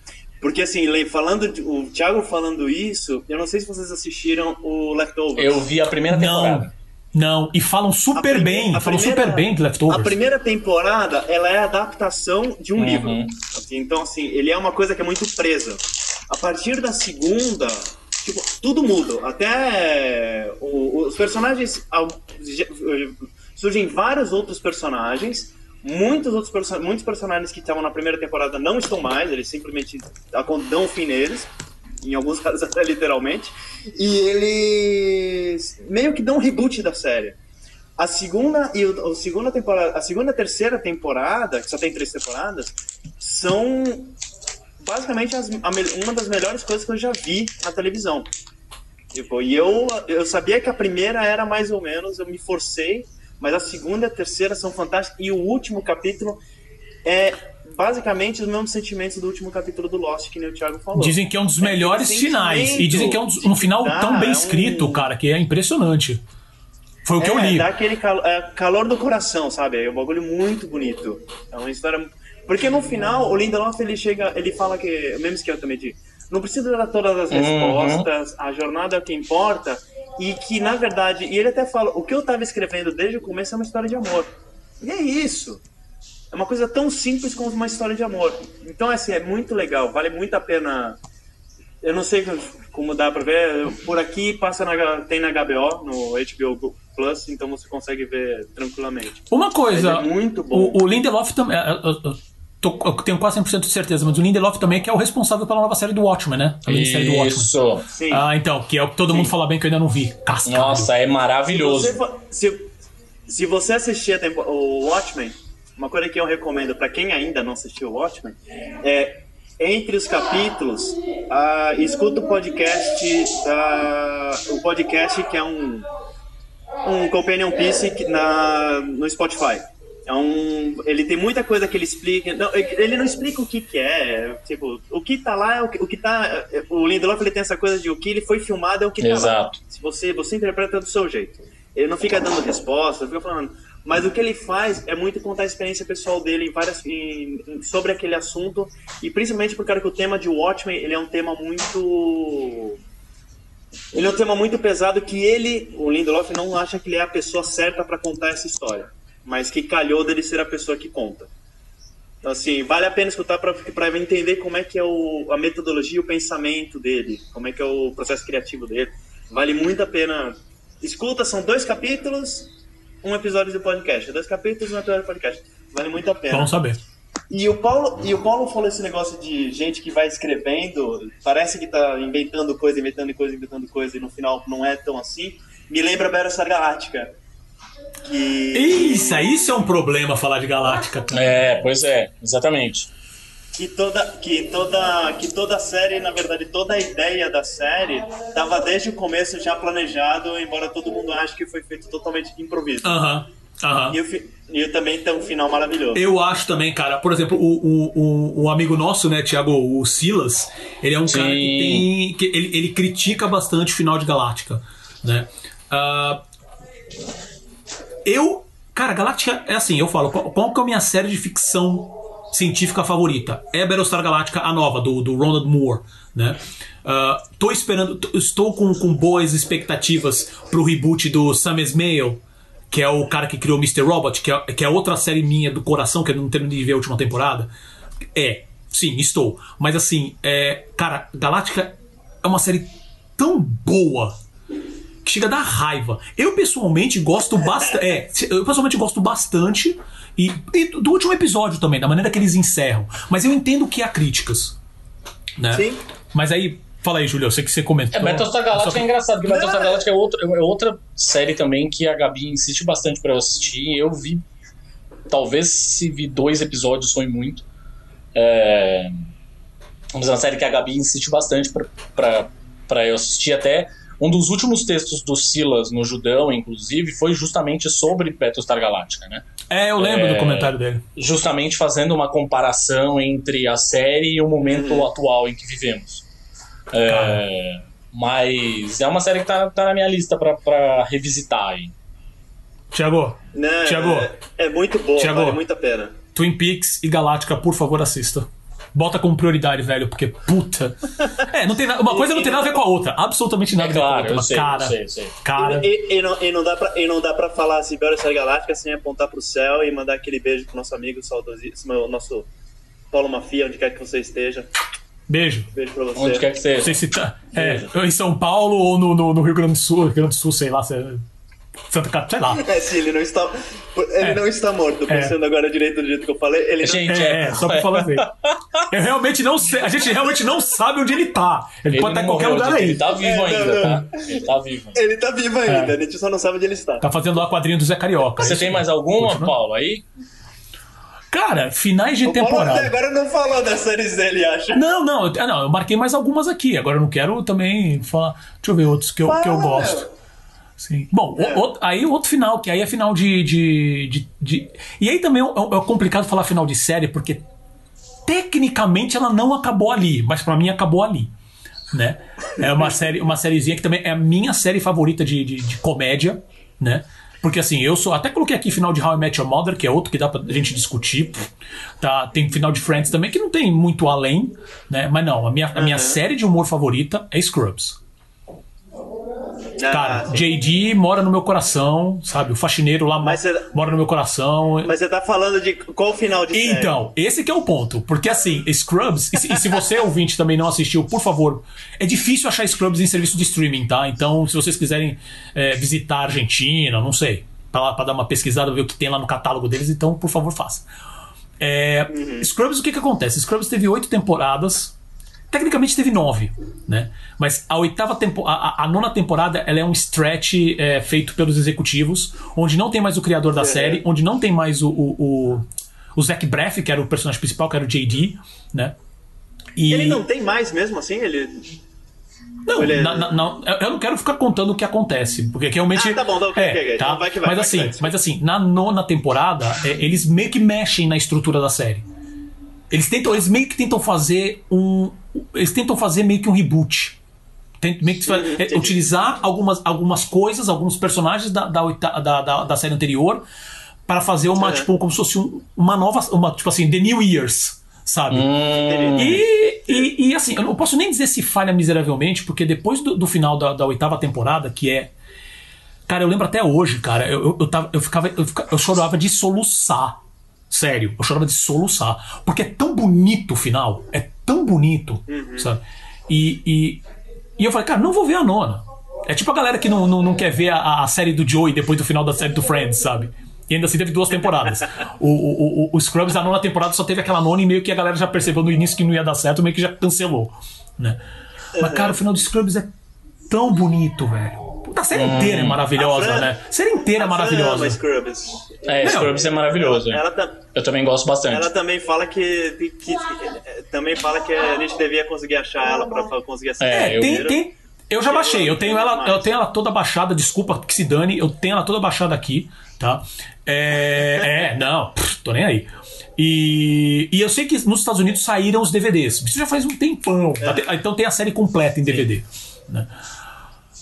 Porque assim, falando de- o Thiago falando isso, eu não sei se vocês assistiram o Leftovers. Eu vi a primeira Não, temporada. não. E falam super prime- bem, a falam primeira- super bem de Leftovers. A primeira temporada, ela é a adaptação de um Uhum. livro. Então, assim, ele é uma coisa que é muito presa. A partir da segunda, tipo, tudo muda. Até o- os personagens... Surgem vários outros personagens. Muitos outros muitos personagens que estavam na primeira temporada não estão mais. Eles simplesmente dão fim neles. Em alguns casos até literalmente. E eles meio que dão um reboot da série. A segunda e o, a segunda temporada, a segunda e a terceira temporada, que só tem três temporadas, são basicamente as- a uma das melhores coisas que eu já vi na televisão. Tipo, e eu, eu sabia que a primeira era mais ou menos, eu me forcei, mas a segunda e a terceira são fantásticas. E o último capítulo é basicamente os mesmos sentimentos do último capítulo do Lost, que nem o Thiago falou. Dizem que é um dos É melhores finais. E dizem que é um, um final que dá, tão bem é um- escrito, cara, que é impressionante. Foi o que eu É, li. dá aquele calo- é, calor do coração, sabe? É um bagulho muito bonito. É uma história. Porque no final, o Lindelof ele chega, ele fala que. O mesmo esquema também de. Não precisa dar todas as Uhum. respostas, a jornada é o que importa. E que, na verdade, e ele até fala: o que eu tava escrevendo desde o começo é uma história de amor. E é isso. É uma coisa tão simples como uma história de amor. Então, assim, é muito legal, vale muito a pena eu não sei como dá pra ver. Por aqui passa na, tem na HBO, no HBO Plus, então você consegue ver tranquilamente. Uma coisa. É muito bom. O, o Lindelof também. Tô- eu tenho quase 100% de certeza, mas o Lindelof também é que é o responsável pela nova série do Watchmen, né? A minissérie do Watchmen. Isso. Sim. Ah, então, que é o que todo mundo fala bem que eu ainda não vi. Cascado. Nossa, é Se você, maravilhoso. for- se, se você assistir tempo- o Watchmen, uma coisa que eu recomendo pra quem ainda não assistiu o Watchmen é entre os capítulos, ah, escuta o podcast, o podcast que é um um companion piece na no Spotify. É um, ele tem muita coisa que ele explica. Não, ele não explica o que, que é. Tipo, o que tá lá é o que, o que tá. O Lindelof ele tem essa coisa de o que ele foi filmado é o que tá lá. Exato. Se você, você interpreta do seu jeito. Ele não fica dando resposta, fica falando. Mas o que ele faz é muito contar a experiência pessoal dele em várias, em- em- sobre aquele assunto. E principalmente por causa que o tema de Watchmen ele é um tema muito. Ele é um tema muito pesado que ele, o Lindelof, não acha que ele é a pessoa certa para contar essa história. Mas que calhou dele ser a pessoa que conta. Então, assim, vale a pena escutar para entender como é que é o, a metodologia e o pensamento dele, como é que é o processo criativo dele. Vale muito a pena. Escuta, são dois capítulos, um episódio do podcast. Dois capítulos, um episódio do podcast. Vale muito a pena. Vamos saber. E o Paulo, e o Paulo falou esse negócio de gente que vai escrevendo, parece que tá inventando coisa, inventando coisa, inventando coisa, e no final não é tão assim. Me lembra Battlestar Galáctica. Que. Isso, isso é um problema falar de Galáctica. É, pois é, exatamente. que toda que toda que toda a série na verdade toda a ideia da série estava desde o começo já planejado embora todo mundo ache que foi feito totalmente de improviso Aham, aham. e, o fi- e também tem um final maravilhoso Eu acho também, cara. Por exemplo, o, o, o, o amigo nosso, né, Thiago, o Silas, ele é um cara que Sim. tem. Que ele, ele critica bastante o final de Galáctica, né? Ah, eu. Cara, Galáctica é assim, eu falo, qual, qual que é a minha série de ficção científica favorita? É Battlestar Galactica, a nova, do, do Ronald Moore, né? Ah, tô esperando, estou com, com boas expectativas pro reboot do Sam Esmail, que é o cara que criou Mr. Robot, que é, que é outra série minha do coração, que eu não terminei de ver a última temporada. É, sim, estou. Mas assim, é, cara, Galáctica é uma série tão boa chega a dar raiva. Eu pessoalmente gosto bastante. É, eu pessoalmente gosto bastante. E, e do último episódio também, da maneira que eles encerram. Mas eu entendo que há críticas. Né? Sim. Mas aí, fala aí, Júlio, eu sei que você comentou. É, Battlestar Galactica é engraçado, porque. Battlestar Galactica é outra, é outra série também que a Gabi insiste bastante pra eu assistir. Eu vi. Talvez se vi dois episódios foi muito. É, mas é uma série que a Gabi insiste bastante pra, pra, pra eu assistir. Até um dos últimos textos do Silas no Judão, inclusive, foi justamente sobre Battlestar Galactica, né? É, eu lembro É. do comentário dele. Justamente fazendo uma comparação entre a série e o momento atual em que vivemos. É, mas é uma série que tá, tá na minha lista pra, pra revisitar aí. Tiago? Thiago. é, é muito bom Thiago. vale muito a pena Twin Peaks e Galáctica, por favor, assista. Bota como prioridade, velho, porque puta. É, não tem nada, uma coisa não tem nada a ver com a outra. Absolutamente nada É a ver com a claro, outra. Mas, sei, cara, sei, sei. cara. e, e, não, e não dá pra, e não dá pra falar assim Battlestar Galáctica sem apontar pro céu e mandar aquele beijo pro nosso amigo saudosíssimo o nosso Paulo Mafia onde quer que você esteja Beijo. beijo pra você Onde quer que Não seja. sei se tá. É, em São Paulo ou no, no, no Rio Grande do Sul, Rio Grande do Sul, sei lá, se é Santa Catarina, sei lá. É, sim, ele não está. Ele É. não está morto. Pensando agora direito do jeito que eu falei, ele não- Gente, É, é, só pra falar assim. Eu realmente não sei, a gente realmente não sabe onde ele tá. Ele, Ele pode estar em não qualquer morreu, lugar gente, aí. Ele tá vivo É, não, ainda, não. tá? Ele tá vivo. ele tá vivo ainda, a gente só não sabe onde ele está. Tá fazendo lá a quadrinha do Zé Carioca. Você tem mais alguma, Continua. Paulo, aí? Cara, finais de O Paulo até temporada. agora não falou das séries dele, acha? Não, não, eu- ah, não, eu marquei mais algumas aqui. Agora eu não quero também falar. Deixa eu ver outros que eu, que eu Fala, gosto. meu. Sim. Bom, o- É. outro- aí outro final, que aí é final de. de, de, de- E aí também é, é complicado falar final de série, porque tecnicamente ela não acabou ali, mas pra mim acabou ali. Né? É uma série, uma sériezinha que também é a minha série favorita de, de, de comédia, né? Porque assim, eu sou. Até coloquei aqui final de How I Met Your Mother, que é outro que dá pra gente discutir. Tá, tem final de Friends também, que não tem muito além, né? Mas não, a minha, a minha série de humor favorita é Scrubs. Ah, Cara, sim. JD mora no meu coração, sabe? O faxineiro lá Mas mora no meu coração. Mas você tá falando de qual final de série? Então, esse que é o ponto. Porque assim, Scrubs, e se, e se você ouvinte também não assistiu, por favor, é difícil achar Scrubs em serviço de streaming, tá? Então, se vocês quiserem é, visitar a Argentina, não sei, pra, pra dar uma pesquisada, ver o que tem lá no catálogo deles, então, por favor, faça. É, Scrubs, o que que acontece? Scrubs teve oito temporadas. Tecnicamente teve nove, né? Mas a oitava tempo, a, a- nona temporada ela é um stretch é, feito pelos executivos, onde não tem mais o criador da série, onde não tem mais o, o, o, o Zach Braff, que era o personagem principal, que era o JD, né? E Ele não tem mais mesmo assim? Ele. não, ele- na- na- não, eu- não quero ficar contando o que acontece, porque realmente. Ah, tá bom, tá, ok, é, tá? Então vai que vai, mas vai que assim, vai. mas assim, na nona temporada, é, eles meio que mexem na estrutura da série. Eles tentam, eles meio que tentam fazer um, eles tentam fazer meio que um reboot. Tem- meio que fa- é, utilizar algumas, algumas coisas, alguns personagens da, da, da, da, série anterior para fazer uma É. tipo como se fosse um- uma nova, uma tipo assim, The New Years, sabe? Hum, E, e, e, assim, eu não posso nem dizer se falha miseravelmente, porque depois do, do final da, da oitava temporada, que é. Cara, eu lembro até hoje, cara, eu, eu, eu, tava, eu, ficava, eu, fica- eu chorava de soluçar. Sério, eu chorava de soluçar. Porque é tão bonito o final. É tão bonito, sabe? E, e, e eu falei, cara, não vou ver a nona. É tipo a galera que não, não, não quer ver a, a série do Joey depois do final da série do Friends, sabe? E ainda assim teve duas temporadas. O, o, o, o Scrubs, a nona temporada, só teve aquela nona e meio que a galera já percebeu no início que não ia dar certo, meio que já cancelou, né? Mas, cara, o final do Scrubs é tão bonito, velho. A série inteira é maravilhosa, A Fran- né? A série inteira é A ama maravilhosa. Scrubs. é, Não. Scrubs é maravilhoso. Ela, tá, Eu também gosto bastante. ela também fala que, que- que- também fala que a gente devia conseguir achar ela pra, pra conseguir assistir. É, É, eu- tem, tem. Eu já baixei, eu tenho ela, eu tenho ela toda baixada, desculpa que se dane, eu tenho ela toda baixada aqui, tá? É, é não, pff, tô nem aí. E, e eu sei que nos Estados Unidos saíram os DVDs. Isso já faz um tempão. tá? Então tem a série completa em DVD. né?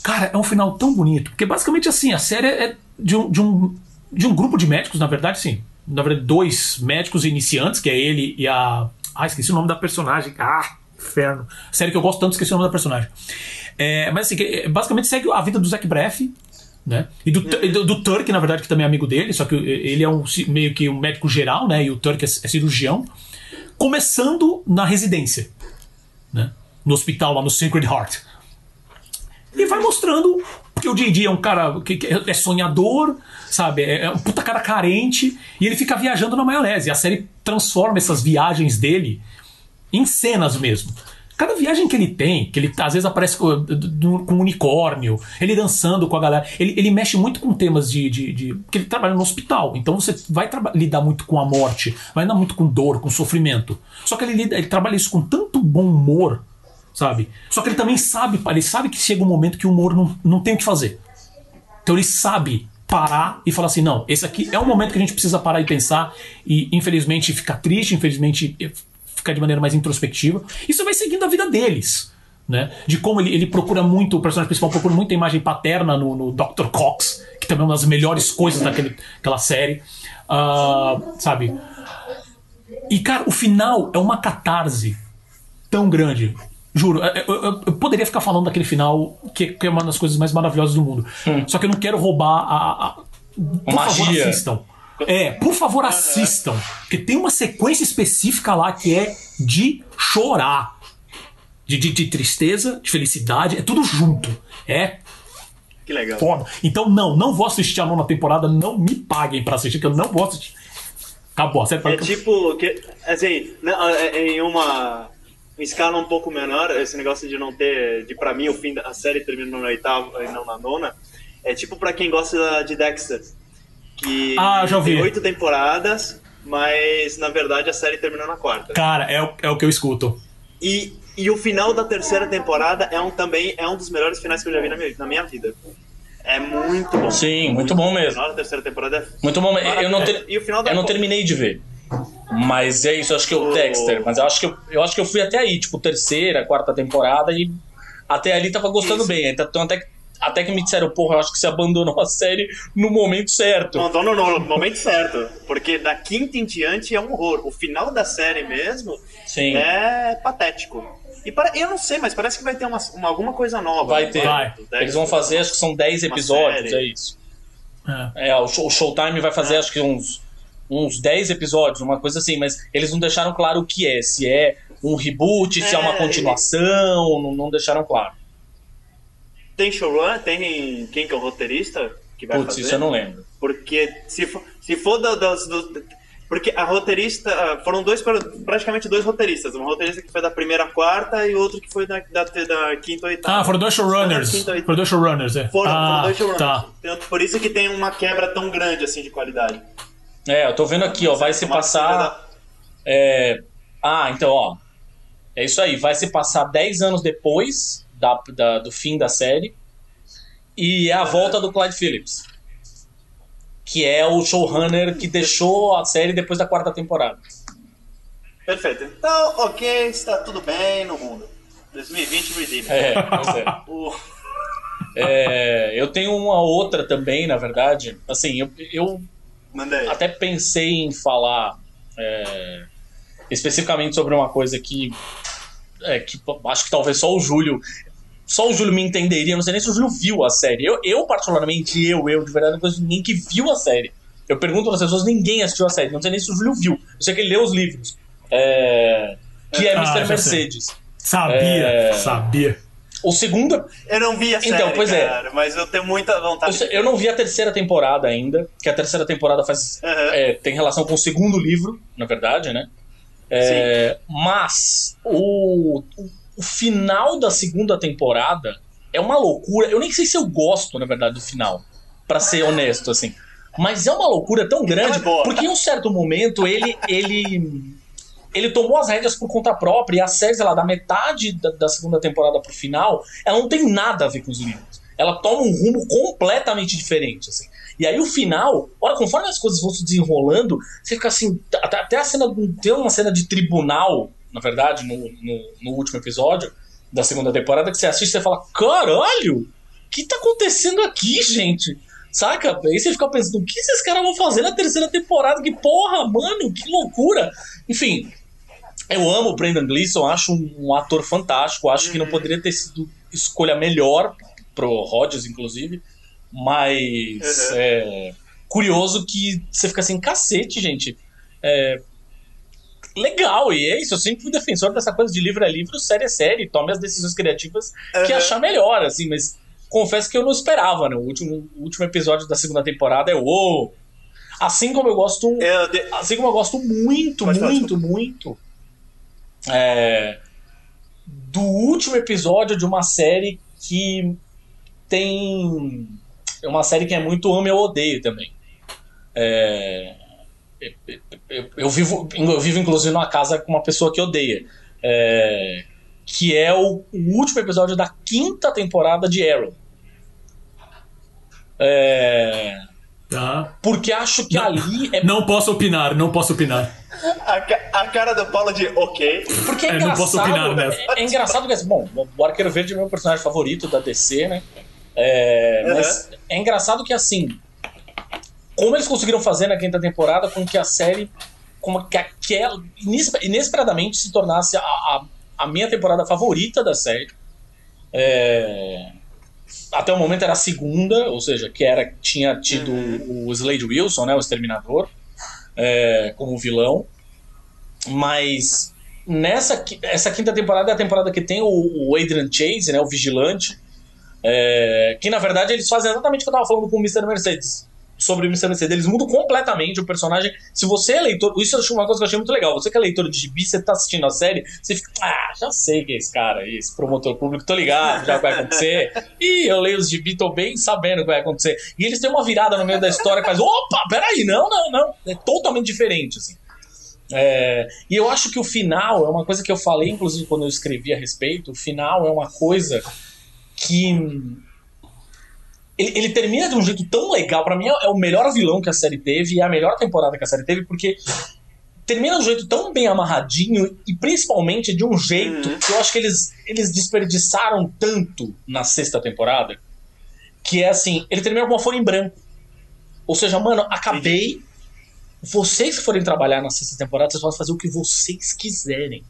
Cara, é um final tão bonito. Porque basicamente assim, a série é de um, de um, de um grupo de médicos, na verdade, sim. Na verdade, dois médicos iniciantes, que é ele e a. Ah, esqueci o nome da personagem. Ah, inferno. Série que eu gosto tanto, esqueci o nome da personagem. É, mas assim, é, basicamente segue a vida do Zac Braff. Né? E do, do, do Turk, na verdade, que também é amigo dele, só que ele é um, meio que um médico geral, né? E o Turk é, é cirurgião. Começando na residência, né? No hospital lá no Sacred Heart. E vai mostrando que o JD é um cara que, é sonhador, sabe? É é um puta cara carente. E ele fica viajando na maionese. A série transforma essas viagens dele em cenas mesmo. Cada viagem que ele tem, que ele às vezes aparece com, com um unicórnio, ele dançando com a galera, ele, ele mexe muito com temas de, de, de- Porque ele trabalha no hospital, então você vai lidar muito com a morte, vai lidar muito com dor, com sofrimento. Só que ele, ele trabalha isso com tanto bom humor, sabe? Só que ele também sabe, ele sabe que chega um momento que o humor não, não tem o que fazer. Então ele sabe parar e falar assim: não, esse aqui é um momento que a gente precisa parar e pensar, e infelizmente ficar triste, infelizmente ficar de maneira mais introspectiva. Isso vai seguindo a vida deles. Né? De como ele, ele procura muito, o personagem principal procura muita imagem paterna no, no Dr. Cox, que também é uma das melhores coisas daquele, daquela série. Ah, sabe? E, cara, o final é uma catarse tão grande. Juro, eu, eu- eu poderia ficar falando daquele final, que, que é uma das coisas mais maravilhosas do mundo. Só que eu não quero roubar a. a- a- por favor, magia. assistam. É, por favor, assistam. Porque tem uma sequência específica lá que é de chorar. De, de, de tristeza, de felicidade, é tudo junto. É Que legal. foda. Então, não, não vou assistir a nona temporada, não me paguem pra assistir, que eu não vou assistir. Acabou, série É tipo, que, assim, não, é- é em uma em escala um pouco menor, esse negócio de não ter, de pra mim o fim da a série terminou na oitava e não na nona, é tipo pra quem gosta de Dexter, que Ah, já ouvi. tem oito temporadas, mas na verdade a série terminou na quarta. Cara, é, o- é o que eu escuto. E, e o final da terceira temporada é um também é um dos melhores finais que eu já vi na minha, na minha vida. É muito bom. Sim, muito bom O mesmo. final da terceira temporada é Muito bom. Eu não, ter- E o final da eu não terminei de ver. Mas é isso, eu acho que eu O- Dexter. Mas eu acho que eu, eu acho que eu fui até aí, tipo, terceira, quarta temporada, e até ali tava gostando Isso. bem. Então até, que- até que me disseram, porra, eu acho que você abandonou a série no momento certo. Não, no, momento certo. Porque da quinta em diante é um horror. O final da série mesmo Sim. é patético. E para, eu não sei, mas parece que vai ter uma, uma- alguma coisa nova. Vai né? ter. Vai. Eles vão fazer, acho que são 10 Uma episódios, série. é isso. É. É, o, show, o Showtime vai fazer Ah. acho que uns, uns 10 episódios, uma coisa assim, mas eles não deixaram claro o que é. Se é um reboot, se é uma É, continuação, não, não deixaram claro. Tem showrun? Tem quem que é o roteirista que vai Putz, fazer? isso eu não lembro. Porque se for, se for da- das. do- porque a roteirista. ah, Foram dois, praticamente dois roteiristas. Um roteirista que foi da primeira à quarta e outro que foi da, da, da quinta ou oitava. Ah, foram dois showrunners. Quinta. Foram dois showrunners, é. Foram, ah, foram dois showrunners. Tá. Então, Por isso que tem uma quebra tão grande assim de qualidade. É, eu tô vendo aqui, ó, vai se passar. é, Ah, então, ó. É isso aí, vai se passar 10 anos depois da, da- do fim da série. E é a volta do Clyde Phillips. Que é o showrunner que deixou a série depois da quarta temporada. da- Perfeito. Então, ok, está tudo bem no mundo. 2020 Redeemer. É, pois é. O- É, eu tenho uma outra também, na verdade. Assim, eu, eu Manda aí. até pensei em falar é, especificamente sobre uma coisa que, é, que acho que talvez só o Júlio. Só o Júlio me entenderia, não sei nem se o Júlio viu a série. Eu, eu particularmente, eu, eu, de verdade, não conheço ninguém que viu a série. Eu pergunto para as pessoas, ninguém assistiu a série. Não sei nem se o Júlio viu. Eu sei que ele leu os livros. É, que é Ah, Mr. já sei. Mercedes. Sabia, É. sabia. O segundo, Eu não vi a Então, série, pois é. cara, mas eu tenho muita Eu, vontade. sei- eu não vi a terceira temporada ainda, que a terceira temporada faz, Aham. é, tem relação com o segundo livro, na verdade, né? É, mas o, o, final da segunda temporada é uma loucura. Eu nem sei se eu gosto, na verdade, do final, pra ser honesto, assim. Mas é uma loucura tão grande, é porque em um certo momento ele, ele, ele tomou as rédeas por conta própria e a série, sei lá, da metade da, da segunda temporada pro final, ela não tem nada a ver com os livros. Ela toma um rumo completamente diferente, assim. E aí o final, olha, conforme as coisas vão se desenrolando, você fica assim, até, até a cena, tem uma cena de tribunal, na verdade, no, no, no último episódio da segunda temporada, que você assiste e você fala, caralho, o que tá acontecendo aqui, gente? Saca? Aí você fica pensando, o que esses caras vão fazer na terceira temporada? Que porra, mano, que loucura! Enfim, eu amo o Brendan Gleeson, acho um, um ator fantástico, acho que não poderia ter sido escolha melhor pro Rodgers, inclusive, mas Uhum. é curioso que você fica assim, cacete, gente. É, legal, e é isso, eu sempre fui defensor dessa coisa de livro é livro, série é série, tome as decisões criativas que Uhum. achar melhor, assim, mas confesso que eu não esperava, né? O último, o último episódio da segunda temporada é uou! Assim como eu gosto Eu de- assim como eu gosto muito, Pode falar, muito, muito é, do último episódio de uma série que tem é uma série que é muito amo e odeio também. É, eu, eu- eu vivo, eu vivo inclusive numa casa com uma pessoa que odeia. É, que é o, o último episódio da quinta temporada de Arrow. É, Tá. porque acho que Não. ali é Não posso opinar, não posso opinar. A, ca- a cara do Paulo de ok. Porque é, É, não posso engraçado. opinar é, é engraçado que, assim, bom, o Arqueiro Verde é meu personagem favorito da DC, né? É, Uhum. Mas é engraçado que, assim, como eles conseguiram fazer na quinta temporada com que a série, como que aquela, inesper- inesperadamente se tornasse a, a, a minha temporada favorita da série. É, até o momento era a segunda, ou seja, que era tinha tido o Slade Wilson, né, o Exterminador, é, como vilão. Mas nessa essa quinta temporada é a temporada que tem o, o Adrian Chase, né, o vigilante, é, que na verdade eles fazem exatamente o que eu tava falando com o Mr. Mercedes. Sobre o Mr. Mercedes, eles mudam completamente o personagem. Se você é leitor, isso eu acho uma coisa que eu achei muito legal. Você que é leitor de gibi, você tá assistindo a série, você fica, ah, já sei que é esse cara esse promotor público, tô ligado, já vai acontecer. E eu leio os gibi, tô bem sabendo o que vai acontecer. E eles têm uma virada no meio da história que faz, opa, peraí, não, não, não. É totalmente diferente, assim. É, e eu acho que o final é uma coisa que eu falei, inclusive, quando eu escrevi a respeito. O final é uma coisa que. Ele, ele termina de um jeito tão legal. Pra mim, é é o melhor vilão que a série teve e é a melhor temporada que a série teve, porque termina de um jeito tão bem amarradinho e principalmente de um jeito Uhum. que eu acho que eles, eles desperdiçaram tanto na sexta temporada. Que é assim: ele termina com uma folha em branco. Ou seja, mano, acabei. Vocês que forem trabalhar na sexta temporada, vocês podem fazer o que vocês quiserem.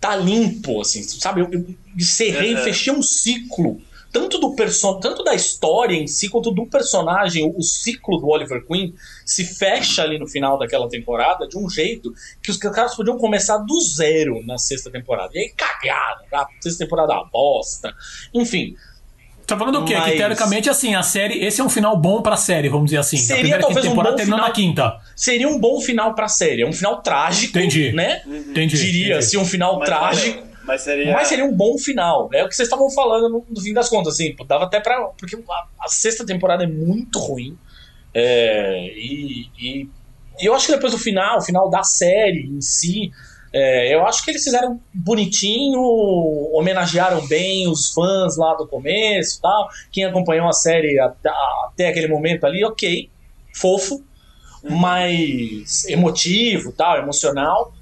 tá limpo, assim, sabe? Eu, eu encerrei, Uhum. fechei um ciclo. Tanto do person... tanto da história em si, quanto do personagem, o, o ciclo do Oliver Queen se fecha ali no final daquela temporada de um jeito que os caras podiam começar do zero na sexta temporada. E aí cagaram, a sexta temporada é uma bosta. Enfim, Tá falando o quê? Mas- Que teoricamente, assim, a série. Esse é um final bom pra série, vamos dizer assim. Seria a primeira talvez um temporada bom terminou final. na quinta. seria um bom final pra série. É um final trágico, Entendi. né? Entendi. Diria, entendi. assim, um final Mas, trágico. Mas seria. Mas seria um bom final. É o que vocês estavam falando no, no fim das contas, assim. Dava até pra. Porque a, a sexta temporada é muito ruim. É, e, e, e eu acho que depois do final, o final da série em si, é, eu acho que eles fizeram bonitinho, homenagearam bem os fãs lá do começo tal. Quem acompanhou a série até, até aquele momento ali, ok, fofo, mais emotivo, tal, emocional.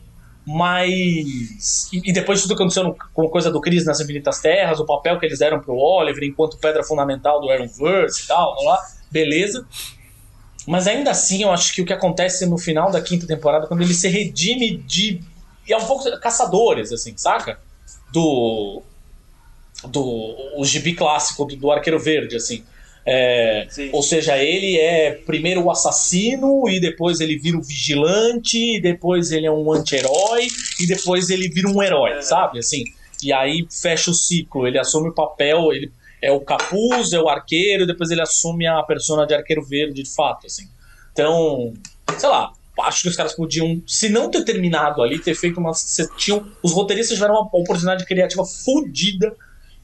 Mas. E, e depois de tudo que aconteceu com coisa do Chris nas Infinitas Terras, o papel que eles deram pro Oliver enquanto pedra fundamental do Aaronverse e tal, lá, beleza. Mas ainda assim, eu acho que o que acontece no final da quinta temporada, quando ele se redime de. E é um pouco caçadores, assim, saca? Do. Do. O gibi clássico do, do Arqueiro Verde, assim. É, ou seja, ele é primeiro o assassino, e depois ele vira o vigilante, e depois ele é um anti-herói, e depois ele vira um herói, É. sabe? Assim, e aí fecha o ciclo, ele assume o papel, ele é o capuz, é o arqueiro, e depois ele assume a persona de arqueiro verde, de fato, assim. Então, sei lá, acho que os caras podiam, se não ter terminado ali, ter feito uma. Tinham, os roteiristas tiveram uma oportunidade criativa fodida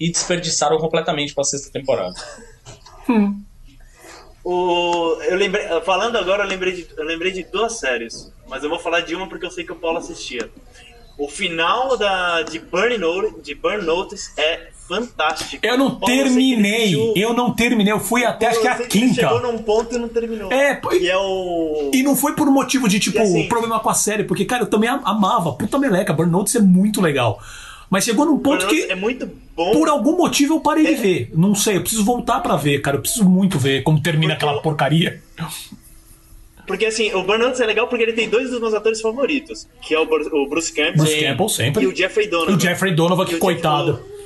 e desperdiçaram completamente pra sexta temporada. O, eu lembrei, falando agora, eu lembrei, de, eu lembrei de duas séries, mas eu vou falar de uma porque eu sei que o Paulo assistia. O final da, de, Burn Notice, de Burn Notice é fantástico. Eu não Paulo, eu terminei. assistiu- Eu não terminei. Eu fui até acho que eu a sei ele quinta. chegou num ponto e não terminou. É, pô, E é o. E não foi por um motivo de, tipo, assim- problema com a série, porque, cara, eu também am- amava. Puta meleca, Burnout é muito legal. Mas chegou num ponto que, é muito bom. por algum motivo, eu parei de É. ver. Não sei, eu preciso voltar pra ver, cara. Eu preciso muito ver como termina Porque aquela eu- porcaria. Porque assim, o Burnout é legal porque ele tem dois dos meus atores favoritos, que é o, Bru- o Bruce Campbell Bruce Sim. Campbell sempre. e o Jeffrey Donovan. E o Jeffrey Donovan, que o coitado. Jeffrey-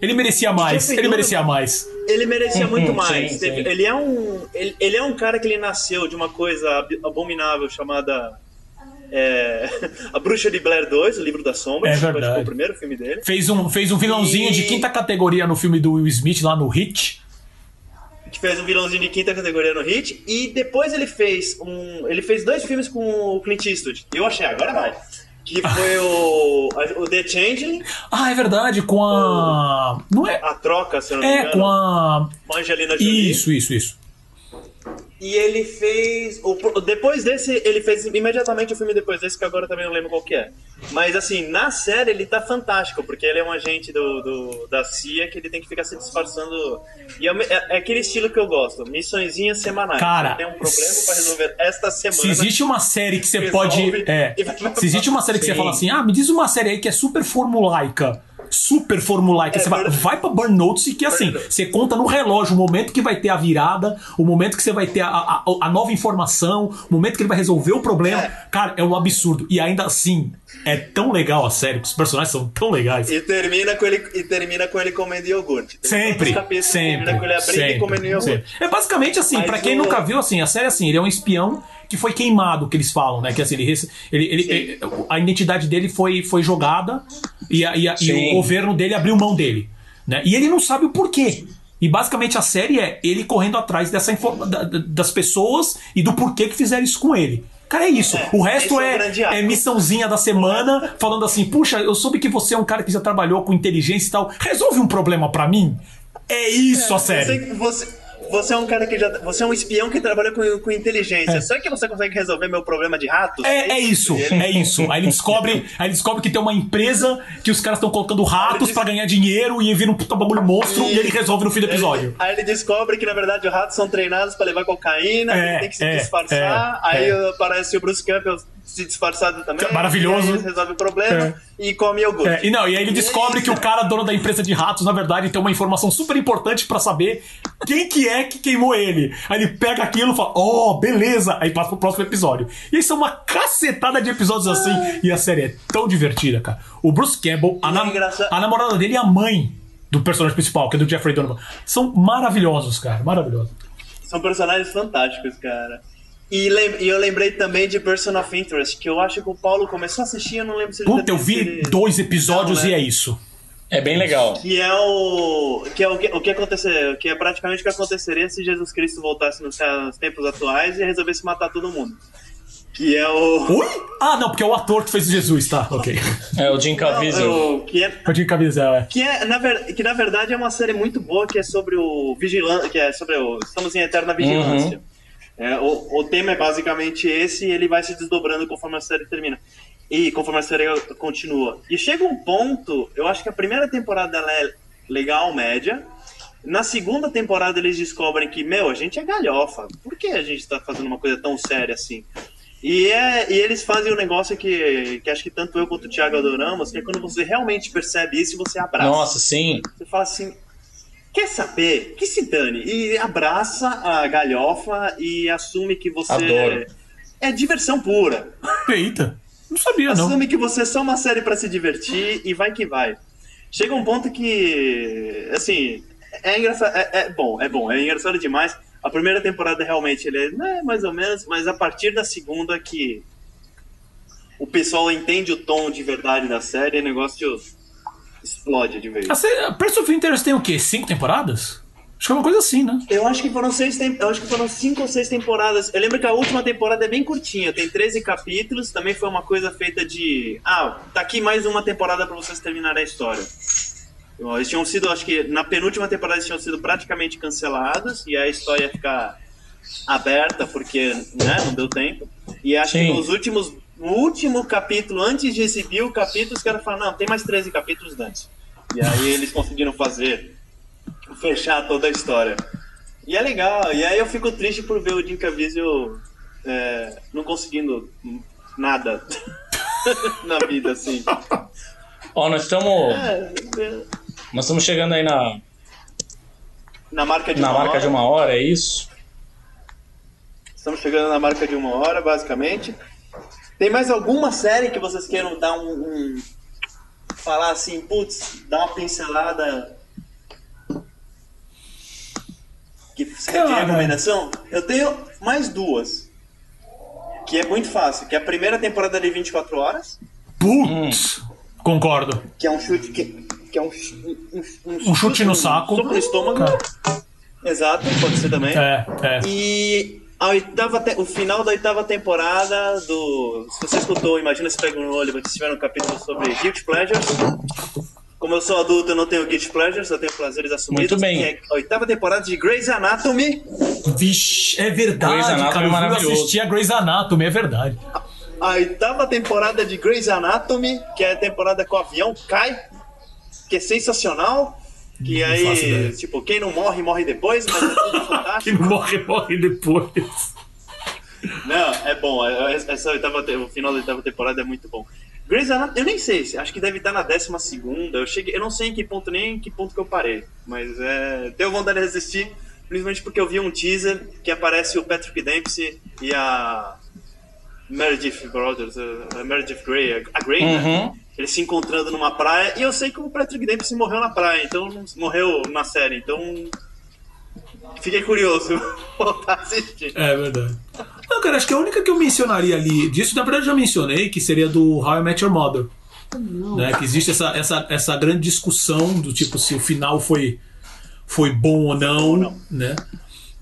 Ele merecia mais, Jeffrey ele Donovan- merecia mais. Ele merecia Uhum, muito sim, mais. sim. Teve- Ele é um ele, ele é um cara que ele nasceu de uma coisa ab- abominável chamada é, A Bruxa de Blair 2, o livro da sombra, É foi verdade. tipo, o primeiro filme dele. Fez um, fez um vilãozinho E- de quinta categoria no filme do Will Smith, lá no Hit. que fez um vilãozinho de quinta categoria no Hit, e depois ele fez um. Ele fez dois filmes com o Clint Eastwood. Eu achei, agora vai. Que foi o, a- o The Changeling, Ah, é verdade, com a. Não é. a troca, se eu não me É, engano, com a. com a Angelina Jolie. Isso, isso, isso. E ele fez. O, depois desse, ele fez imediatamente o filme depois desse, que agora eu também não lembro qual que é. Mas assim, na série ele tá fantástico, porque ele é um agente do, do- da CIA que ele tem que ficar se disfarçando. E é, é- é aquele estilo que eu gosto, missõezinhas semanais. Cara, Você tem um problema pra resolver esta semana. Se existe uma série que você Resolve pode. É, se existe uma série que você Sim. fala assim, ah, me diz uma série aí que é super formulaica. Super formulaica. É, você vai, vai pra Burnout e que assim, você conta no relógio o momento que vai ter a virada, o momento que você vai ter a, a, a nova informação, o momento que ele vai resolver o problema. É. Cara, é um absurdo. E ainda assim, é tão legal a série, que os personagens são tão legais. E termina com ele, e termina com ele comendo iogurte. Sempre, capítulos sempre, Termina com ele abrindo e comendo sempre, iogurte. sempre. É basicamente assim, Mas pra quem o- nunca viu, assim, a série é assim, ele é um espião que foi queimado, que eles falam, né? Que assim, ele, ele, ele- ele- a identidade dele foi, foi jogada e, a- e a- e o governo dele abriu mão dele. Né? E ele não sabe o porquê. E basicamente a série é ele correndo atrás dessa da- da- das pessoas e do porquê que fizeram isso com ele. Cara, é isso. É, o resto é é, é missãozinha da semana, falando assim: puxa, eu soube que você é um cara que já trabalhou com inteligência e tal. Resolve um problema pra mim? É isso a série. Você, você, você é um cara que já. Você é um espião que trabalha com, com inteligência. Será que você consegue resolver meu problema de ratos? É, é isso, E ele- é isso. Aí ele descobre, aí ele descobre que tem uma empresa que os caras estão colocando ratos Ele pra ganhar dinheiro e vira um puta bagulho monstro e, ele resolve no fim do episódio. Aí ele descobre que na verdade os ratos são treinados pra levar cocaína, É, ele tem que se é, disfarçar. é, aí é. aparece o Bruce Campbell se disfarçado também. Maravilhoso. E aí eles resolvem o problema e come iogurte. É, e não, e aí ele descobre que o cara, dono da empresa de ratos, na verdade, tem uma informação super importante pra saber quem que é que queimou ele. Aí ele pega aquilo e fala, oh, beleza. Aí passa pro próximo episódio. E aí são uma cacetada de episódios assim. E a série é tão divertida, cara. O Bruce Campbell, a, é engraçado- a namorada dele e a mãe do personagem principal, que é do Jeffrey Donovan, são maravilhosos, cara. Maravilhosos. São personagens fantásticos, cara. E, lem- e eu lembrei também de Person of Interest, que eu acho que o Paulo começou a assistir, eu não lembro se ele Puta, eu vi ele- dois episódios Não, né? e é isso. É bem legal. Que é o. Que é o que, o que aconteceu. Que é praticamente o que aconteceria se Jesus Cristo voltasse nos, nos tempos atuais e resolvesse matar todo mundo. Que é o. Oi? Ah, não, porque é o ator que fez Jesus, tá? Ok. É o Jim Caviezel. o que é, Eu tinha que avisar, é. que, é, na ver, que na verdade é uma série muito boa que é sobre o vigilante, que é sobre o estamos em eterna vigilância. É, o, o tema é basicamente esse e ele vai se desdobrando conforme a série termina. E conforme a série continua. E chega um ponto, eu acho que a primeira temporada ela é legal, média. Na segunda temporada eles descobrem que, meu, a gente é galhofa. Por que a gente tá fazendo uma coisa tão séria assim? E, é, e eles fazem um negócio que, que acho que tanto eu quanto o Thiago adoramos, que é quando você realmente percebe isso e você abraça. Nossa, sim. Você fala assim, quer saber? Que se dane. E abraça a galhofa e assume que você Adoro. é diversão pura. Eita. Não sabia, não. Assume que você é só uma série pra se divertir e vai que vai. Chega um ponto que, assim, é engraçado, é, é bom, é bom, é engraçado demais. A primeira temporada realmente ele é né, mais ou menos, mas a partir da segunda que o pessoal entende o tom de verdade da série, o negócio explode de vez. A série- a Person of Interest tem o quê? Cinco temporadas? Acho que é uma coisa assim, né? Eu acho que foram seis tem... eu acho que foram cinco ou seis temporadas. Eu lembro que a última temporada é bem curtinha, tem 13 capítulos, também foi uma coisa feita de, ah, tá aqui mais uma temporada pra vocês terminarem a história. Eles tinham sido, acho que na penúltima temporada eles tinham sido praticamente cancelados e a história ia ficar aberta porque, né, não deu tempo. E acho Sim. que nos últimos no último capítulo, antes de exibir o capítulo, os caras falaram, não, tem mais 13 capítulos antes. E aí eles conseguiram fazer fechar toda a história. E é legal, e aí eu fico triste por ver o Jim Caviezel é, não conseguindo nada na vida, assim. Ó, nós estamos. É, é, Nós estamos chegando aí na, na marca de na uma marca hora. de uma hora, é isso? Estamos chegando na marca de uma hora, basicamente. Tem mais alguma série que vocês queiram dar um. um- falar assim, putz, dar uma pincelada. Que você tem Cara. recomendação? Eu tenho mais duas. Que é muito fácil. Que é a primeira temporada de 24 horas. Putz! Concordo. Que é um chute. Que, que é um, chu- um, Um chute no saco. Um soco no estômago. Exato, pode ser também. É, é. E a oitava te- o final da oitava temporada do. Se você escutou, imagina se pega no olho, vocês tiveram um capítulo sobre Guilty Pleasures. Como eu sou adulto, eu não tenho Guilty Pleasures, eu tenho prazeres assumidos. Muito bem. Que é a oitava temporada de Grey's Anatomy. Vixe, é verdade, Grey's Anatomy cara. é Eu maravilhoso. assistir a Grey's Anatomy, é verdade. A oitava temporada de Grey's Anatomy, que é a temporada que o avião cai, que é sensacional. Que Não aí, tipo, quem não morre, morre depois, mas é tudo fantástico. morre, morre depois. Não, é bom. é- é- Essa oitava, o final da oitava temporada é muito bom. Grey's Anatomy, eu nem sei, se- acho que deve estar na décima segunda. Eu cheguei, eu não sei em que ponto nem em que ponto que eu parei, mas é, tenho vontade de resistir, principalmente porque eu vi um teaser que aparece o Patrick Dempsey e a Meredith Brothers, a Meredith Grey, a- Grey, né? Uhum. Eles se encontrando numa praia e eu sei que o Patrick Dempsey morreu na praia, então morreu na série, então fiquei curioso voltar a assistir. É verdade. Não, cara, acho que a única que eu mencionaria ali disso, na verdade eu já mencionei, que seria do How I Met Your Mother. Né? Que existe essa, essa, essa grande discussão do tipo se o final foi, foi bom ou não, não. né?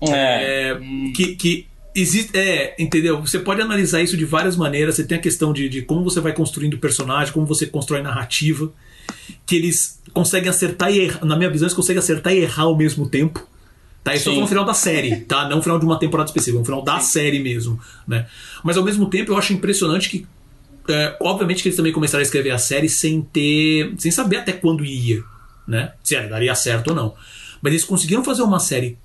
É. É, que, que existe. É, entendeu? Você pode analisar isso de várias maneiras. Você tem a questão de, de como você vai construindo o personagem, como você constrói narrativa. Que eles conseguem acertar e errar. Na minha visão, eles conseguem acertar e errar ao mesmo tempo. Tá? Isso Sim. é no final da série, tá? Não no final de uma temporada específica, no final da série mesmo, né? Mas ao mesmo tempo eu acho impressionante que é, obviamente que eles também começaram a escrever a série sem ter. sem saber até quando ia, né? Se ela daria certo ou não. Mas eles conseguiram fazer uma série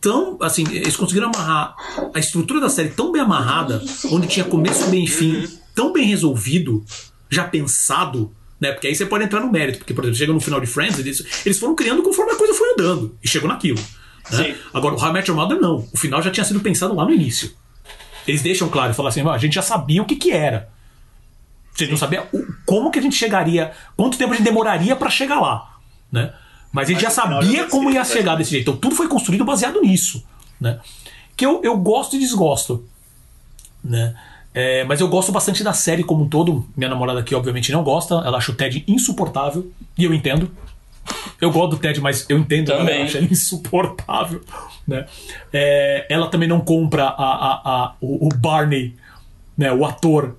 tão. assim, eles conseguiram amarrar a estrutura da série tão bem amarrada, onde tinha começo, e fim. tão bem resolvido, já pensado, né? Porque aí você pode entrar no mérito, porque, por exemplo, chega no final de Friends, eles, eles foram criando conforme a coisa foi andando, e chegou naquilo. Né? Agora, o How I Met Your Mother, não. O final já tinha sido pensado lá no início. Eles deixam claro, falam assim, a gente já sabia o que que era. A gente não sabia como que a gente chegaria, quanto tempo a gente demoraria para chegar lá, né? Mas a gente Mas já sabia como ia chegar desse jeito. Então tudo foi construído baseado nisso, né? Que eu, eu gosto e desgosto, né? É, mas eu gosto bastante da série como um todo. Minha namorada aqui, obviamente, não gosta. Ela acha o Ted insuportável. E eu entendo. Eu gosto do Ted, mas eu entendo também. ela acha ele insuportável. Né? É, ela também não compra a, a, a, o, o Barney, né, o ator